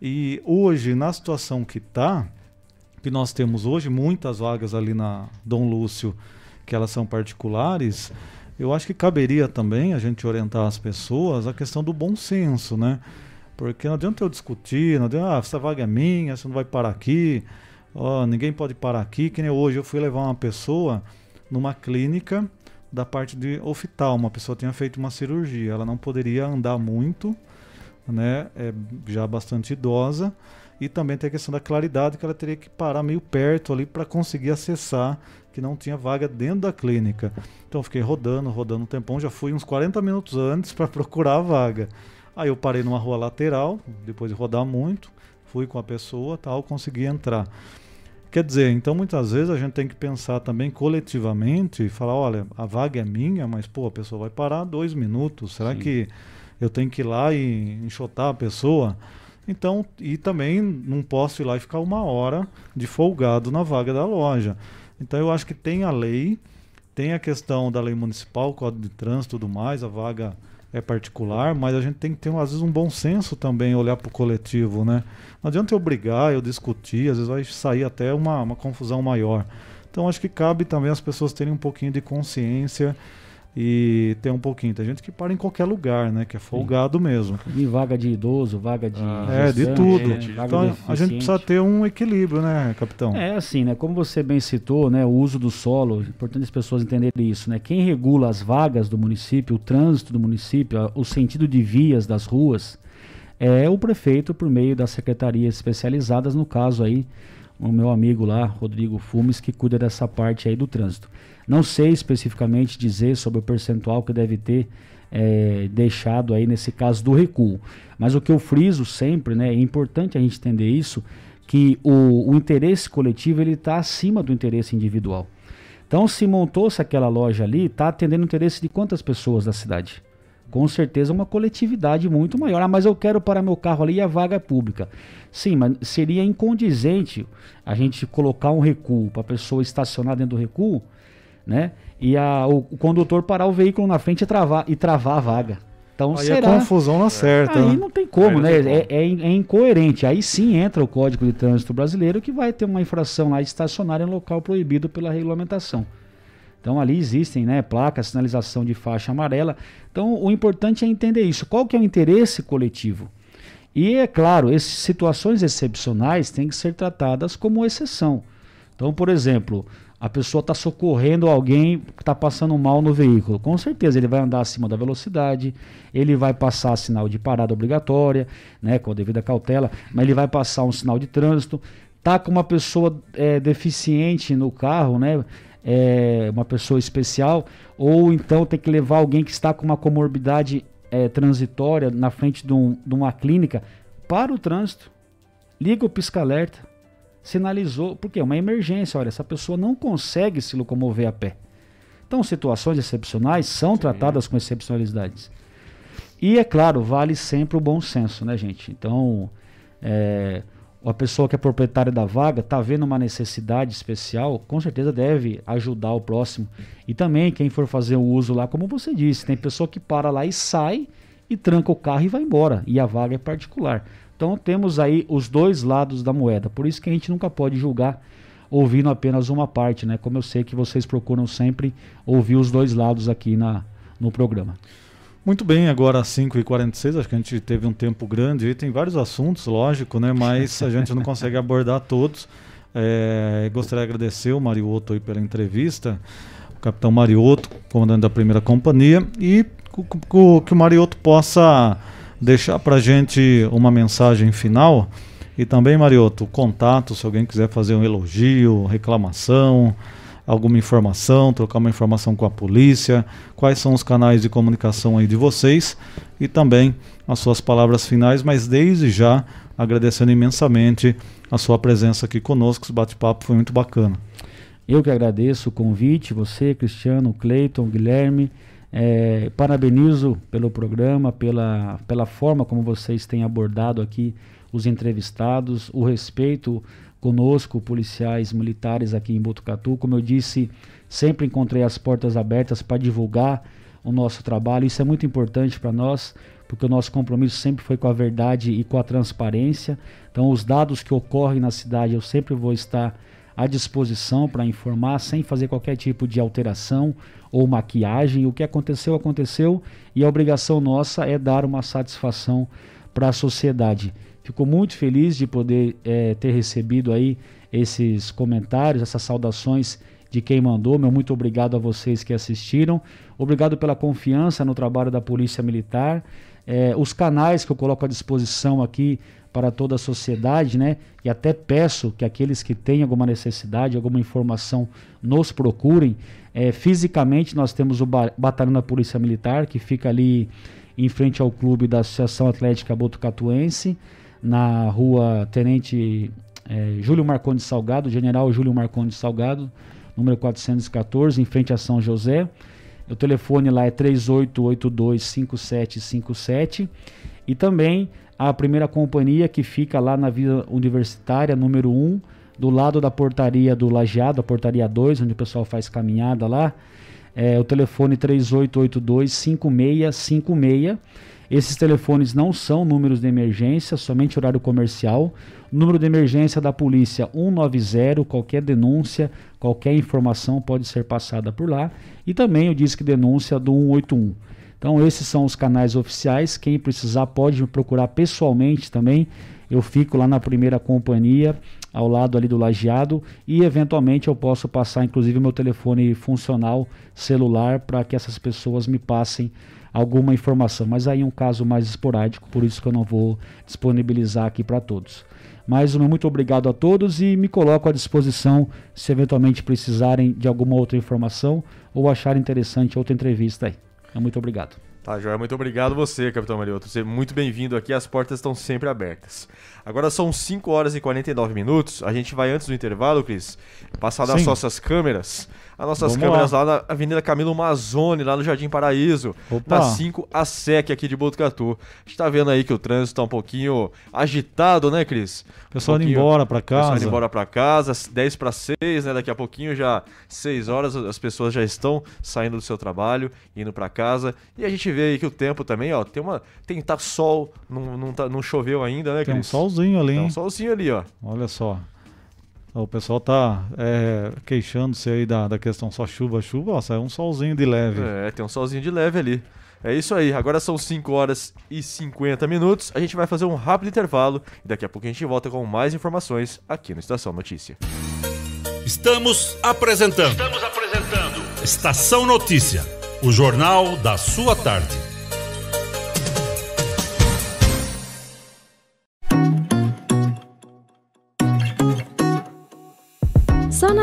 E hoje, na situação que está, que nós temos hoje, muitas vagas ali na Dom Lúcio, que elas são particulares, eu acho que caberia também a gente orientar as pessoas a questão do bom senso, né? Porque não adianta eu discutir, não adianta, ah, essa vaga é minha, você não vai parar aqui, oh, ninguém pode parar aqui, que nem hoje eu fui levar uma pessoa numa clínica da parte de oftalmo, uma pessoa tinha feito uma cirurgia, ela não poderia andar muito, né? É já bastante idosa, e também tem a questão da claridade, que ela teria que parar meio perto ali para conseguir acessar, que não tinha vaga dentro da clínica. Então fiquei rodando, rodando um tempão, já fui uns 40 minutos antes para *laughs* procurar a vaga. Aí eu parei numa rua lateral, depois de rodar muito, fui com a pessoa, tal, consegui entrar. Quer dizer, então muitas vezes a gente tem que pensar também coletivamente e falar, olha, a vaga é minha, mas pô, a pessoa vai parar dois minutos. Será Sim. que eu tenho que ir lá e enxotar a pessoa? Então, e também não posso ir lá e ficar uma hora de folgado na vaga da loja. Então eu acho que tem a lei, tem a questão da lei municipal, código de trânsito e tudo mais, a vaga é particular, mas a gente tem que ter, às vezes, um bom senso também, olhar para o coletivo, né? Não adianta eu brigar, eu discutir, às vezes vai sair até uma, uma confusão maior. Então acho que cabe também as pessoas terem um pouquinho de consciência e ter um pouquinho. Tem gente que para em qualquer lugar, né? Que é folgado Sim. mesmo. E vaga de idoso, vaga de. Ah, é, de tudo. É, então a gente precisa ter um equilíbrio, né, capitão? É assim, né? Como você bem citou, né? O uso do solo, é importante as pessoas entenderem isso, né? Quem regula as vagas do município, o trânsito do município, o sentido de vias das ruas, é o prefeito por meio das secretarias especializadas, no caso aí, o meu amigo lá, Rodrigo Fumes, que cuida dessa parte aí do trânsito. Não sei especificamente dizer sobre o percentual que deve ter é, deixado aí nesse caso do recuo. Mas o que eu friso sempre, né, é importante a gente entender isso, que o, o interesse coletivo ele está acima do interesse individual. Então, se montou-se aquela loja ali, está atendendo o interesse de quantas pessoas da cidade? Com certeza uma coletividade muito maior. Ah, mas eu quero parar meu carro ali e a vaga é pública. Sim, mas seria incondizente a gente colocar um recuo para a pessoa estacionar dentro do recuo né? E a, o, o, condutor parar o veículo na frente e travar, e travar a vaga. Então aí será... a confusão não acerta. Aí né? não tem como, né? Tem é, é, é, incoerente. Aí sim entra o Código de Trânsito Brasileiro que vai ter uma infração lá de estacionar em local proibido pela regulamentação. Então ali existem, né, placas, sinalização de faixa amarela. Então o importante é entender isso. Qual que é o interesse coletivo? E é claro, essas situações excepcionais têm que ser tratadas como exceção. Então, por exemplo, a pessoa está socorrendo alguém que está passando mal no veículo. Com certeza ele vai andar acima da velocidade, ele vai passar sinal de parada obrigatória, né, com a devida cautela, mas ele vai passar um sinal de trânsito. Tá com uma pessoa é, deficiente no carro, né, é, uma pessoa especial, ou então tem que levar alguém que está com uma comorbidade é, transitória na frente de, um, de uma clínica para o trânsito. Liga o pisca-alerta sinalizou, porque é uma emergência, olha, essa pessoa não consegue se locomover a pé. Então, situações excepcionais são Sim. tratadas com excepcionalidades. E, é claro, vale sempre o bom senso, né, gente? Então, é, a pessoa que é proprietária da vaga está vendo uma necessidade especial, com certeza deve ajudar o próximo. E também, quem for fazer o uso lá, como você disse, tem pessoa que para lá e sai e tranca o carro e vai embora. E a vaga é particular. Então temos aí os dois lados da moeda. Por isso que a gente nunca pode julgar ouvindo apenas uma parte, né? Como eu sei que vocês procuram sempre ouvir os dois lados aqui na, no programa. Muito bem, agora às 5h46, acho que a gente teve um tempo grande e tem vários assuntos, lógico, né? Mas a gente não consegue abordar todos. *laughs* É, gostaria de agradecer o Marioto aí pela entrevista, o capitão Marioto, comandante da primeira companhia, e que o Marioto possa deixar para gente uma mensagem final. E também, Marioto, contato, se alguém quiser fazer um elogio, reclamação, alguma informação, trocar uma informação com a polícia, quais são os canais de comunicação aí de vocês? E também as suas palavras finais, mas desde já agradecendo imensamente a sua presença aqui conosco, esse bate-papo foi muito bacana. Eu que agradeço o convite, você, Cristiano, Cleiton, Guilherme, é, parabenizo pelo programa, pela, pela forma como vocês têm abordado aqui os entrevistados, o respeito conosco, policiais militares aqui em Botucatu. Como eu disse, sempre encontrei as portas abertas para divulgar o nosso trabalho. Isso é muito importante para nós, porque o nosso compromisso sempre foi com a verdade e com a transparência. Então, os dados que ocorrem na cidade, eu sempre vou estar à disposição para informar, sem fazer qualquer tipo de alteração ou maquiagem. O que aconteceu, aconteceu e a obrigação nossa é dar uma satisfação para a sociedade. Fico muito feliz de poder é, ter recebido aí esses comentários, essas saudações de quem mandou. Meu muito obrigado a vocês que assistiram. Obrigado pela confiança no trabalho da Polícia Militar. É, os canais que eu coloco à disposição aqui para toda a sociedade, né? E até peço que aqueles que têm alguma necessidade, alguma informação, nos procurem. É, fisicamente, nós temos o Batalhão da Polícia Militar, que fica ali em frente ao clube da Associação Atlética Botucatuense, na rua Tenente é, Júlio Marcondes Salgado, General Júlio Marcondes Salgado, número 414, em frente a São José. O telefone lá é 38825757 e também a primeira companhia que fica lá na Vila Universitária, número 1, do lado da portaria do Lajeado, a portaria 2, onde o pessoal faz caminhada lá. é o telefone 3882-5656. Esses telefones não são números de emergência, somente horário comercial. Número de emergência da polícia 190, qualquer denúncia, qualquer informação pode ser passada por lá. E também o disque denúncia do 181. Então esses são os canais oficiais. Quem precisar pode me procurar pessoalmente também. Eu fico lá na primeira companhia, ao lado ali do lajeado, e eventualmente eu posso passar inclusive meu telefone funcional celular para que essas pessoas me passem alguma informação. Mas aí é um caso mais esporádico, por isso que eu não vou disponibilizar aqui para todos. Mais uma, muito obrigado a todos e me coloco à disposição se eventualmente precisarem de alguma outra informação ou acharem interessante outra entrevista aí. Muito obrigado. Tá, Joia, muito obrigado você, Capitão Marioto. Você é muito bem-vindo aqui, as portas estão sempre abertas. Agora são 5 horas e 49 minutos. A gente vai antes do intervalo, Cris, passar nas nossas câmeras as nossas Vamos câmeras lá. lá. na Avenida Camilo Mazzoni, lá no Jardim Paraíso, Opa. na 5 a SEC aqui de Botucatu. A gente tá vendo aí que o trânsito tá um pouquinho agitado, né, Cris? Pessoal um indo embora para casa. Pessoal indo embora para casa, 10 para 6, né? Daqui a pouquinho já 6 horas as pessoas já estão saindo do seu trabalho, indo para casa. E a gente vê aí que o tempo também, ó, tem uma tem tá sol, não, não, tá, não choveu ainda, né, Cris? Tem um solzinho ali. Tem um solzinho ali, ó. Olha só. O pessoal tá é, queixando-se aí da, da questão só chuva, chuva, ó, sai um solzinho de leve. É, tem um solzinho de leve ali. É isso aí, agora são 5 horas e 50 minutos. A gente vai fazer um rápido intervalo e daqui a pouco a gente volta com mais informações aqui no Estação Notícia. Estamos apresentando. Estamos apresentando. Estação Notícia, o jornal da sua tarde.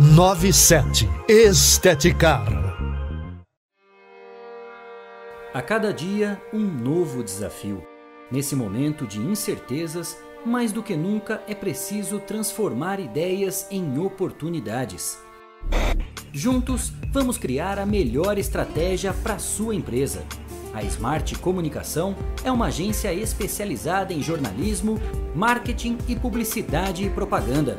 97. Esteticar. A cada dia, um novo desafio. Nesse momento de incertezas, mais do que nunca é preciso transformar ideias em oportunidades. Juntos, vamos criar a melhor estratégia para sua empresa. A Smart Comunicação é uma agência especializada em jornalismo, marketing e publicidade e propaganda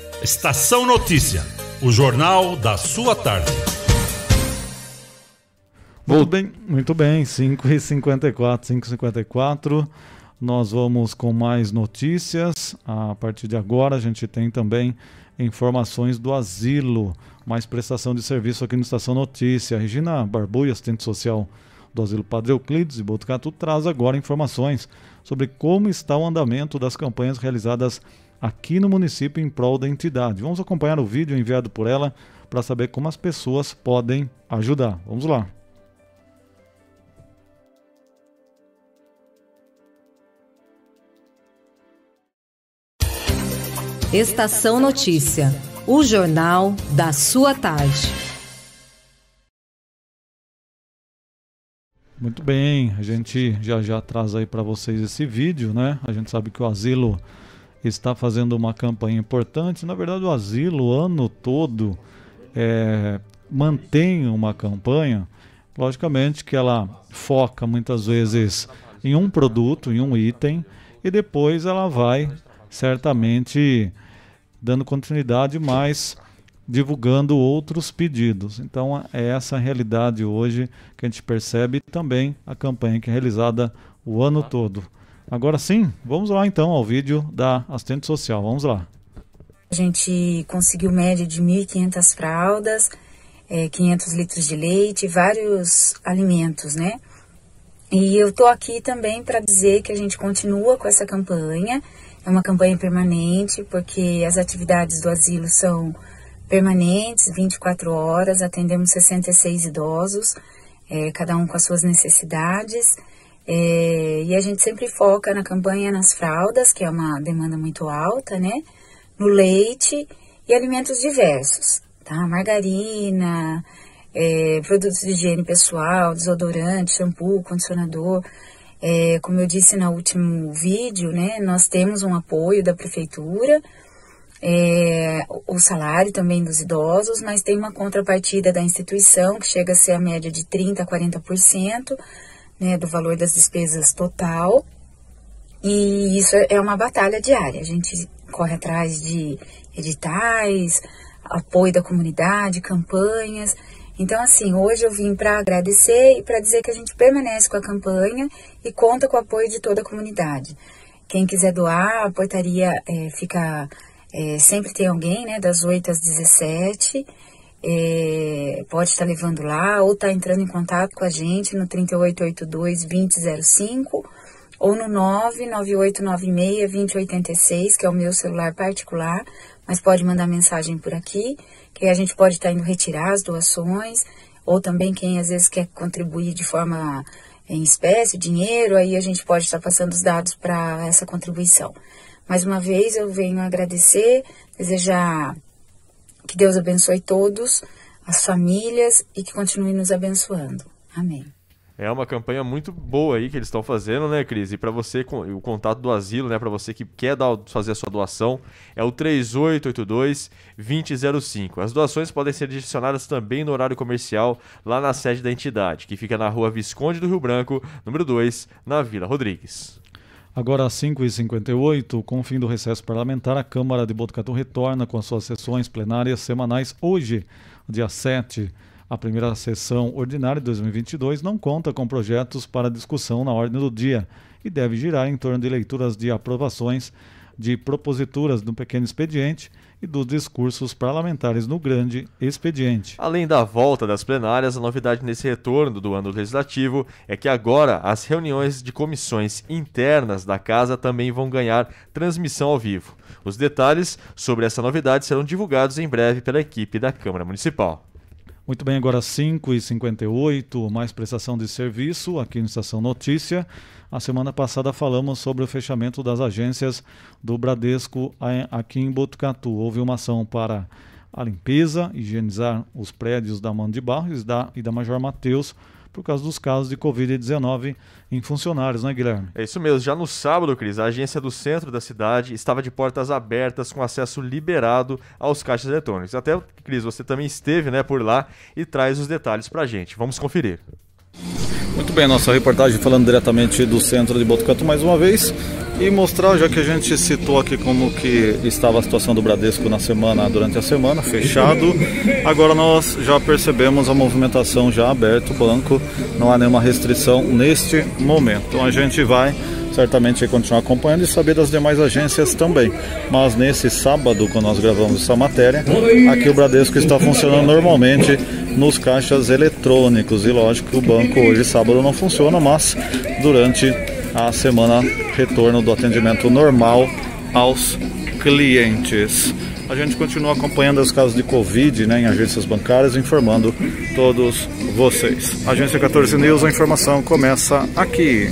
Estação Notícia, o jornal da sua tarde. Muito bem, muito bem, 5h54, 5h54. Nós vamos com mais notícias. A partir de agora, a gente tem também informações do asilo, mais prestação de serviço aqui no Estação Notícia. Regina Barbui, assistente social do Asilo Padre Euclides e Botucatu, traz agora informações sobre como está o andamento das campanhas realizadas aqui no município em prol da entidade. Vamos acompanhar o vídeo enviado por ela para saber como as pessoas podem ajudar. Vamos lá. Estação Notícia, o jornal da sua tarde. Muito bem, a gente já já traz aí para vocês esse vídeo, né? A gente sabe que o asilo está fazendo uma campanha importante. Na verdade, o asilo, o ano todo, é, mantém uma campanha. Logicamente que ela foca muitas vezes em um produto, em um item, e depois ela vai certamente dando continuidade, mas divulgando outros pedidos. Então é essa realidade hoje que a gente percebe também a campanha que é realizada o ano todo. Agora sim, vamos lá então ao vídeo da assistente social. Vamos lá. A gente conseguiu média de 1.500 fraldas, é, 500 litros de leite, vários alimentos, né? E eu tô aqui também para dizer que a gente continua com essa campanha é uma campanha permanente, porque as atividades do asilo são permanentes, 24 horas, atendemos 66 idosos, é, cada um com as suas necessidades. É, e a gente sempre foca na campanha nas fraldas, que é uma demanda muito alta, né? No leite e alimentos diversos, tá? Margarina, é, produtos de higiene pessoal, desodorante, shampoo, condicionador. É, como eu disse no último vídeo, né, nós temos um apoio da prefeitura, é, o salário também dos idosos, mas tem uma contrapartida da instituição que chega a ser a média de 30% a 40% né, do valor das despesas total. E isso é uma batalha diária. A gente corre atrás de editais, apoio da comunidade, campanhas. Então, assim, hoje eu vim para agradecer e para dizer que a gente permanece com a campanha e conta com o apoio de toda a comunidade. Quem quiser doar, a portaria é, fica. É, sempre tem alguém, né, das 8 às 17. É, pode estar levando lá ou está entrando em contato com a gente no 3882-2005 ou no 99896-2086, que é o meu celular particular, mas pode mandar mensagem por aqui que a gente pode estar indo retirar as doações, ou também quem às vezes quer contribuir de forma em espécie, dinheiro, aí a gente pode estar passando os dados para essa contribuição. Mais uma vez eu venho agradecer, desejar que Deus abençoe todos, as famílias e que continue nos abençoando. Amém. É uma campanha muito boa aí que eles estão fazendo, né, Cris? E para você, o contato do asilo, né, para você que quer dar, fazer a sua doação, é o 3882-2005. As doações podem ser direcionadas também no horário comercial lá na sede da entidade, que fica na rua Visconde do Rio Branco, número 2, na Vila Rodrigues. Agora às 5h58, com o fim do recesso parlamentar, a Câmara de Botucatu retorna com as suas sessões plenárias semanais hoje, dia 7 a primeira sessão ordinária de 2022 não conta com projetos para discussão na ordem do dia e deve girar em torno de leituras de aprovações de proposituras do pequeno expediente e dos discursos parlamentares no grande expediente. Além da volta das plenárias, a novidade nesse retorno do ano legislativo é que agora as reuniões de comissões internas da casa também vão ganhar transmissão ao vivo. Os detalhes sobre essa novidade serão divulgados em breve pela equipe da Câmara Municipal. Muito bem, agora 5h58, mais prestação de serviço aqui no Estação Notícia. A semana passada falamos sobre o fechamento das agências do Bradesco aqui em Botucatu. Houve uma ação para a limpeza, higienizar os prédios da Mão de Barros e da, Major Mateus por causa dos casos de Covid-19 em funcionários, né, Guilherme? É isso mesmo. Já no sábado, Cris, a agência do centro da cidade estava de portas abertas com acesso liberado aos caixas eletrônicos. Até, Cris, você também esteve né, por lá e traz os detalhes para a gente. Vamos conferir. Muito bem, nossa reportagem falando diretamente do centro de Botucatu mais uma vez e mostrar, já que a gente citou aqui como que estava a situação do Bradesco na semana, durante a semana, fechado. Agora nós já percebemos a movimentação já aberta, o banco, não há nenhuma restrição neste momento. Então a gente vai certamente continuar acompanhando e saber das demais agências também. Mas nesse sábado, quando nós gravamos essa matéria, aqui o Bradesco está funcionando normalmente nos caixas eletrônicos. E lógico que o banco hoje, sábado, não funciona, mas durante a semana, retorno do atendimento normal aos clientes. A gente continua acompanhando os casos de Covid né, em agências bancárias, informando todos vocês. Agência 14 News, a informação começa aqui.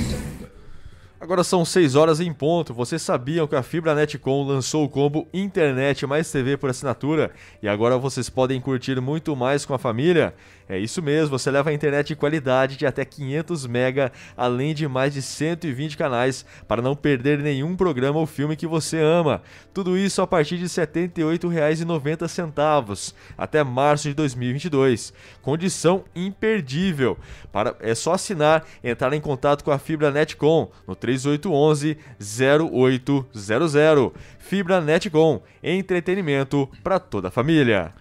Agora são 6 horas em ponto. Vocês sabiam que a Fibra Netcom lançou o combo Internet mais TV por assinatura e agora vocês podem curtir muito mais com a família? É isso mesmo, você leva a internet de qualidade de até 500 mega, além de mais de 120 canais, para não perder nenhum programa ou filme que você ama. Tudo isso a partir de R$ 78,90 até março de 2022. Condição imperdível. Para, é só assinar, entrar em contato com a Fibra Netcom no 3811 0800. Fibra Netcom, entretenimento para toda a família.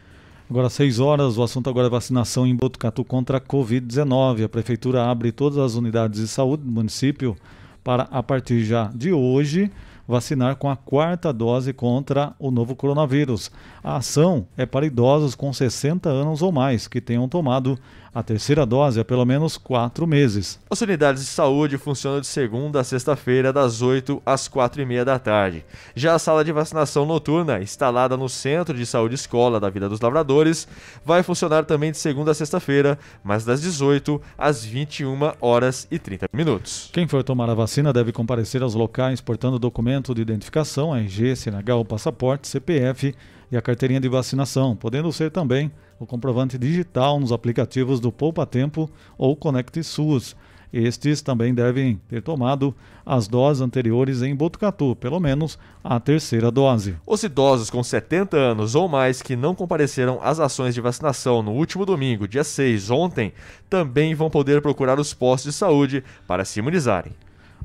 Agora, 6 horas, o assunto agora é vacinação em Botucatu contra a Covid-19. A Prefeitura abre todas as unidades de saúde do município para, a partir já de hoje, vacinar com a quarta dose contra o novo coronavírus. A ação é para idosos com 60 anos ou mais que tenham tomado a terceira dose há pelo menos quatro meses. As unidades de saúde funcionam de segunda a sexta-feira, das 8 às 4 e meia da tarde. Já a sala de vacinação noturna, instalada no Centro de Saúde Escola da Vida dos Lavradores, vai funcionar também de segunda a sexta-feira, mas das 18 às 21 horas e 30 minutos. Quem for tomar a vacina deve comparecer aos locais portando documento de identificação, RG, CNH ou passaporte, CPF e a carteirinha de vacinação, podendo ser também o comprovante digital nos aplicativos do Poupa Tempo ou Conect SUS. Estes também devem ter tomado as doses anteriores em Botucatu, pelo menos a terceira dose. Os idosos com 70 anos ou mais que não compareceram às ações de vacinação no último domingo, dia 6, ontem, também vão poder procurar os postos de saúde para se imunizarem.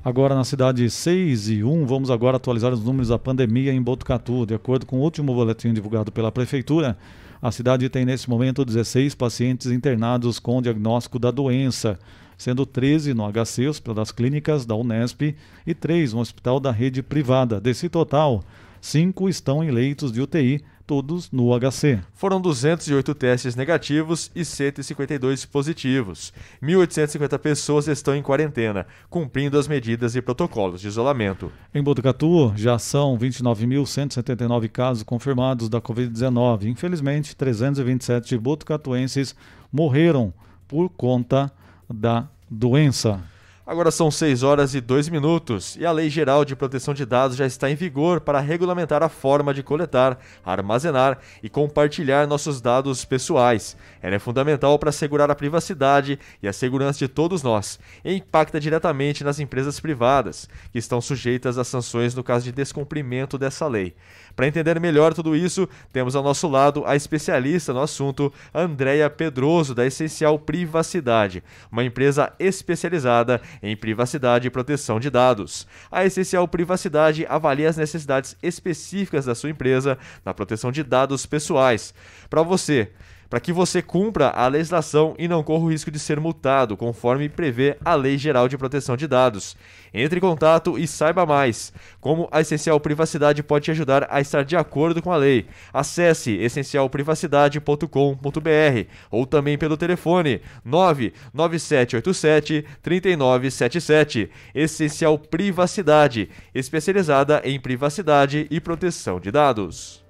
Agora na cidade 6 e 1, vamos agora atualizar os números da pandemia em Botucatu. De acordo com o último boletim divulgado pela Prefeitura, a cidade tem nesse momento 16 pacientes internados com diagnóstico da doença, sendo 13 no HC, das Clínicas da Unesp, e 3 no Hospital da Rede Privada. Desse total, 5 estão em leitos de UTI todos no HC. Foram 208 testes negativos e 152 positivos. 1.850 pessoas estão em quarentena, cumprindo as medidas e protocolos de isolamento. Em Botucatu, já são 29.179 casos confirmados da Covid-19. Infelizmente, 327 botucatuenses morreram por conta da doença. Agora são 6 horas e 2 minutos e a Lei Geral de Proteção de Dados já está em vigor para regulamentar a forma de coletar, armazenar e compartilhar nossos dados pessoais. Ela é fundamental para assegurar a privacidade e a segurança de todos nós e impacta diretamente nas empresas privadas, que estão sujeitas a sanções no caso de descumprimento dessa lei. Para entender melhor tudo isso, temos ao nosso lado a especialista no assunto, Andréia Pedroso, da Essencial Privacidade, uma empresa especializada em privacidade e proteção de dados. A Essencial Privacidade avalia as necessidades específicas da sua empresa na proteção de dados pessoais. Para você, para que você cumpra a legislação e não corra o risco de ser multado, conforme prevê a Lei Geral de Proteção de Dados. Entre em contato e saiba mais como a Essencial Privacidade pode te ajudar a estar de acordo com a lei. Acesse essencialprivacidade.com.br ou também pelo telefone 99787 3977. Essencial Privacidade, especializada em privacidade e proteção de dados.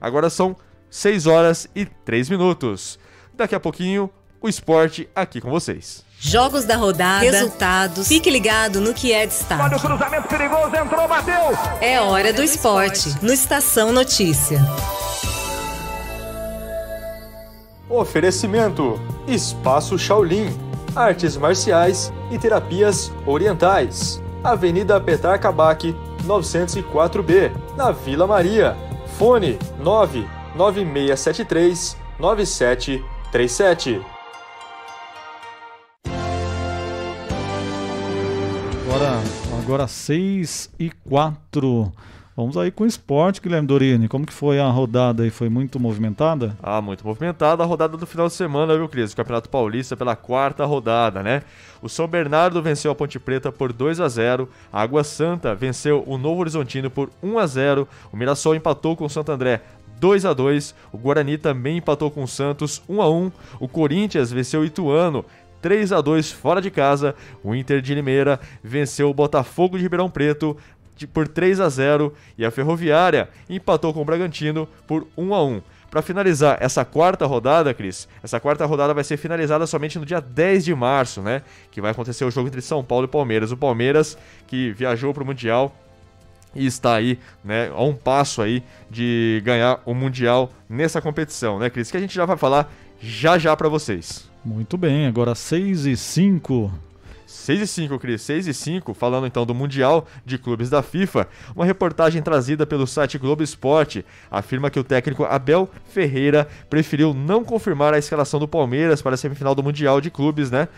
Agora são 6 horas e 3 minutos. Daqui a pouquinho, o esporte aqui com vocês. Jogos da rodada, resultados. Fique ligado no que é destaque. Olha o cruzamento perigoso, entrou, bateu. É hora do esporte, no Estação Notícia. Oferecimento: Espaço Shaolin. artes marciais e terapias orientais. Avenida Petar Kabak, 904B, na Vila Maria. Fone 99673 9737. Agora, agora 6 e 4. Vamos aí com o esporte, Guilherme Dorini. Como que foi a rodada aí? Foi muito movimentada? Ah, muito movimentada a rodada do final de semana, viu, Cris? O Campeonato Paulista pela quarta rodada, né? O São Bernardo venceu a Ponte Preta por 2 a 0 a Água Santa venceu o Novo Horizontino por 1 a 0 o Mirassol empatou com o Santo André 2 a 2 o Guarani também empatou com o Santos 1 a 1 o Corinthians venceu o Ituano 3 a 2 fora de casa. O Inter de Limeira venceu o Botafogo de Ribeirão Preto por 3 a 0 e a Ferroviária empatou com o Bragantino por 1 a 1. Para finalizar essa quarta rodada, Cris, essa quarta rodada vai ser finalizada somente no dia 10 de março, né? Que vai acontecer o jogo entre São Paulo e Palmeiras. O Palmeiras, que viajou para o Mundial e está aí, né, a um passo aí de ganhar o Mundial nessa competição, né, Cris? Que a gente já vai falar já já para vocês. Muito bem, agora 6 e 5. 6 e 5, Cris. 6 e 5, falando então do Mundial de Clubes da FIFA. Uma reportagem trazida pelo site Globo Esporte afirma que o técnico Abel Ferreira preferiu não confirmar a escalação do Palmeiras para a semifinal do Mundial de Clubes, né?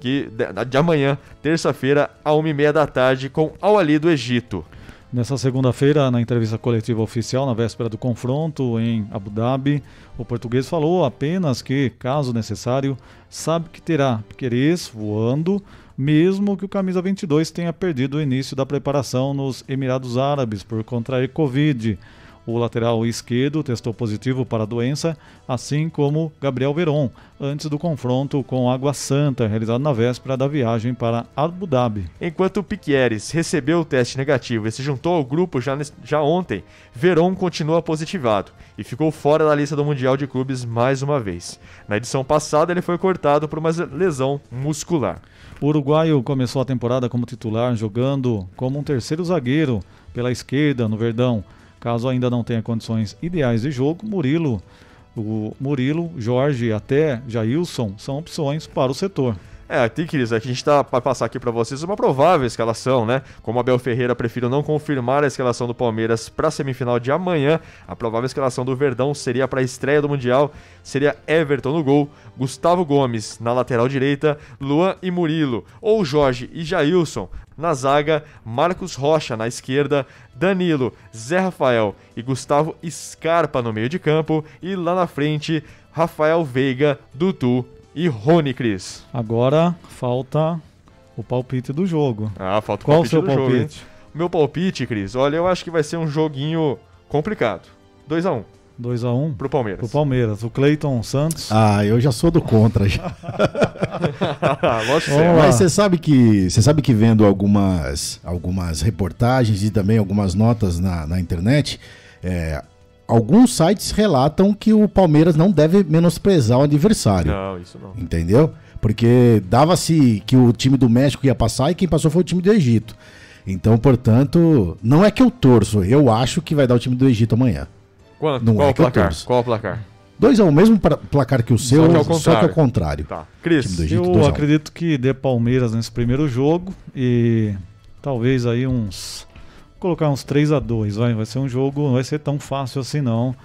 Que de amanhã, terça-feira, a 1h30 da tarde, com Al Ali do Egito. Nessa segunda-feira, na entrevista coletiva oficial, na véspera do confronto em Abu Dhabi, o português falou apenas que, caso necessário, sabe que terá Piquerez voando mesmo que o camisa 22 tenha perdido o início da preparação nos Emirados Árabes por contrair Covid. O lateral esquerdo testou positivo para a doença, assim como Gabriel Veron, antes do confronto com Água Santa, realizado na véspera da viagem para Abu Dhabi. Enquanto Piquieres recebeu o teste negativo e se juntou ao grupo já, já ontem, Veron continua positivado e ficou fora da lista do Mundial de Clubes mais uma vez. Na edição passada, ele foi cortado por uma lesão muscular. O uruguaio começou a temporada como titular, jogando como um terceiro zagueiro pela esquerda no Verdão. Caso ainda não tenha condições ideais de jogo, Murilo, o Murilo, Jorge até Jailson são opções para o setor. É, aqui, Cris, a gente está para passar aqui para vocês uma provável escalação, né? Como Abel Ferreira prefiro não confirmar a escalação do Palmeiras para a semifinal de amanhã, a provável escalação do Verdão seria para a estreia do Mundial, seria Everton no gol, Gustavo Gomes na lateral direita, Luan e Murilo, ou Jorge e Jailson na zaga, Marcos Rocha na esquerda, Danilo, Zé Rafael e Gustavo Scarpa no meio de campo e lá na frente, Rafael Veiga, Dudu e Rony, Cris. Agora falta o palpite do jogo. Ah, falta o Qual palpite o seu do palpite? jogo. O meu palpite, Cris, olha, eu acho que vai ser um joguinho complicado. 2 a 1 2x1 pro Palmeiras. Pro Palmeiras. O Cleiton Santos. Ah, eu já sou do contra já. *laughs* Mas você sabe que você sabe que vendo algumas, algumas reportagens e também algumas notas na, na internet, é, alguns sites relatam que o Palmeiras não deve menosprezar o adversário. Não, isso não. Entendeu? Porque dava-se que o time do México ia passar e quem passou foi o time do Egito. Então, portanto, não é que eu torço, eu acho que vai dar o time do Egito amanhã. Quanto? Não Qual é o que placar? torço. Qual o placar? 2 a 1 um, mesmo pra- placar que o seu, Só que ao só que contrário. ao contrário. Tá. Cris, Egito, Eu 2 a 1. acredito que dê Palmeiras nesse primeiro jogo e talvez aí uns colocar uns 3 a 2, vai, vai ser um jogo, não vai ser tão fácil assim não,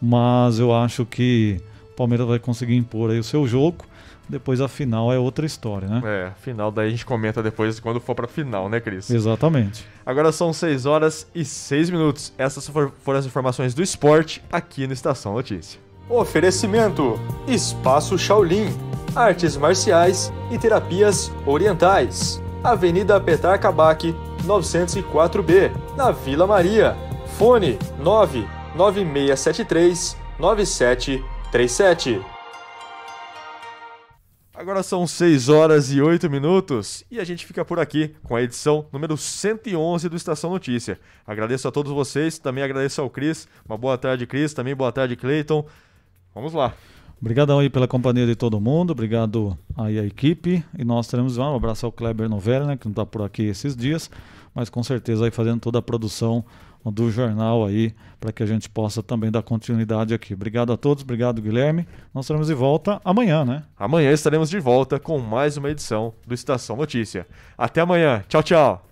mas eu acho que o Palmeiras vai conseguir impor aí o seu jogo. Depois a final é outra história, né? é, final daí a gente comenta depois quando for pra final, né, Cris? Exatamente. Agora são 6 horas e 6 minutos. Essas for- foram as informações do esporte aqui no Estação Notícia. Oferecimento: Espaço Shaolin, Artes Marciais e Terapias Orientais. Avenida Petar Kabak, 904B, na Vila Maria. Fone 99673 9737. Agora são 6 horas e 8 minutos e a gente fica por aqui com a edição número 111 do Estação Notícia. Agradeço a todos vocês, também agradeço ao Cris. Uma boa tarde, Cris. Também boa tarde, Cleiton. Vamos lá. Obrigadão aí pela companhia de todo mundo, obrigado aí à equipe. E nós teremos um abraço ao Kleber Novella, né, que não está por aqui esses dias, mas com certeza aí fazendo toda a produção do jornal aí, para que a gente possa também dar continuidade aqui. Obrigado a todos, obrigado Guilherme. Nós estaremos de volta amanhã, né? Amanhã estaremos de volta com mais uma edição do Estação Notícia. Até amanhã. Tchau, tchau.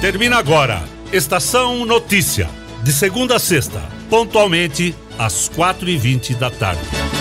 Termina agora. Estação Notícia. De segunda a sexta, pontualmente às quatro e vinte da tarde.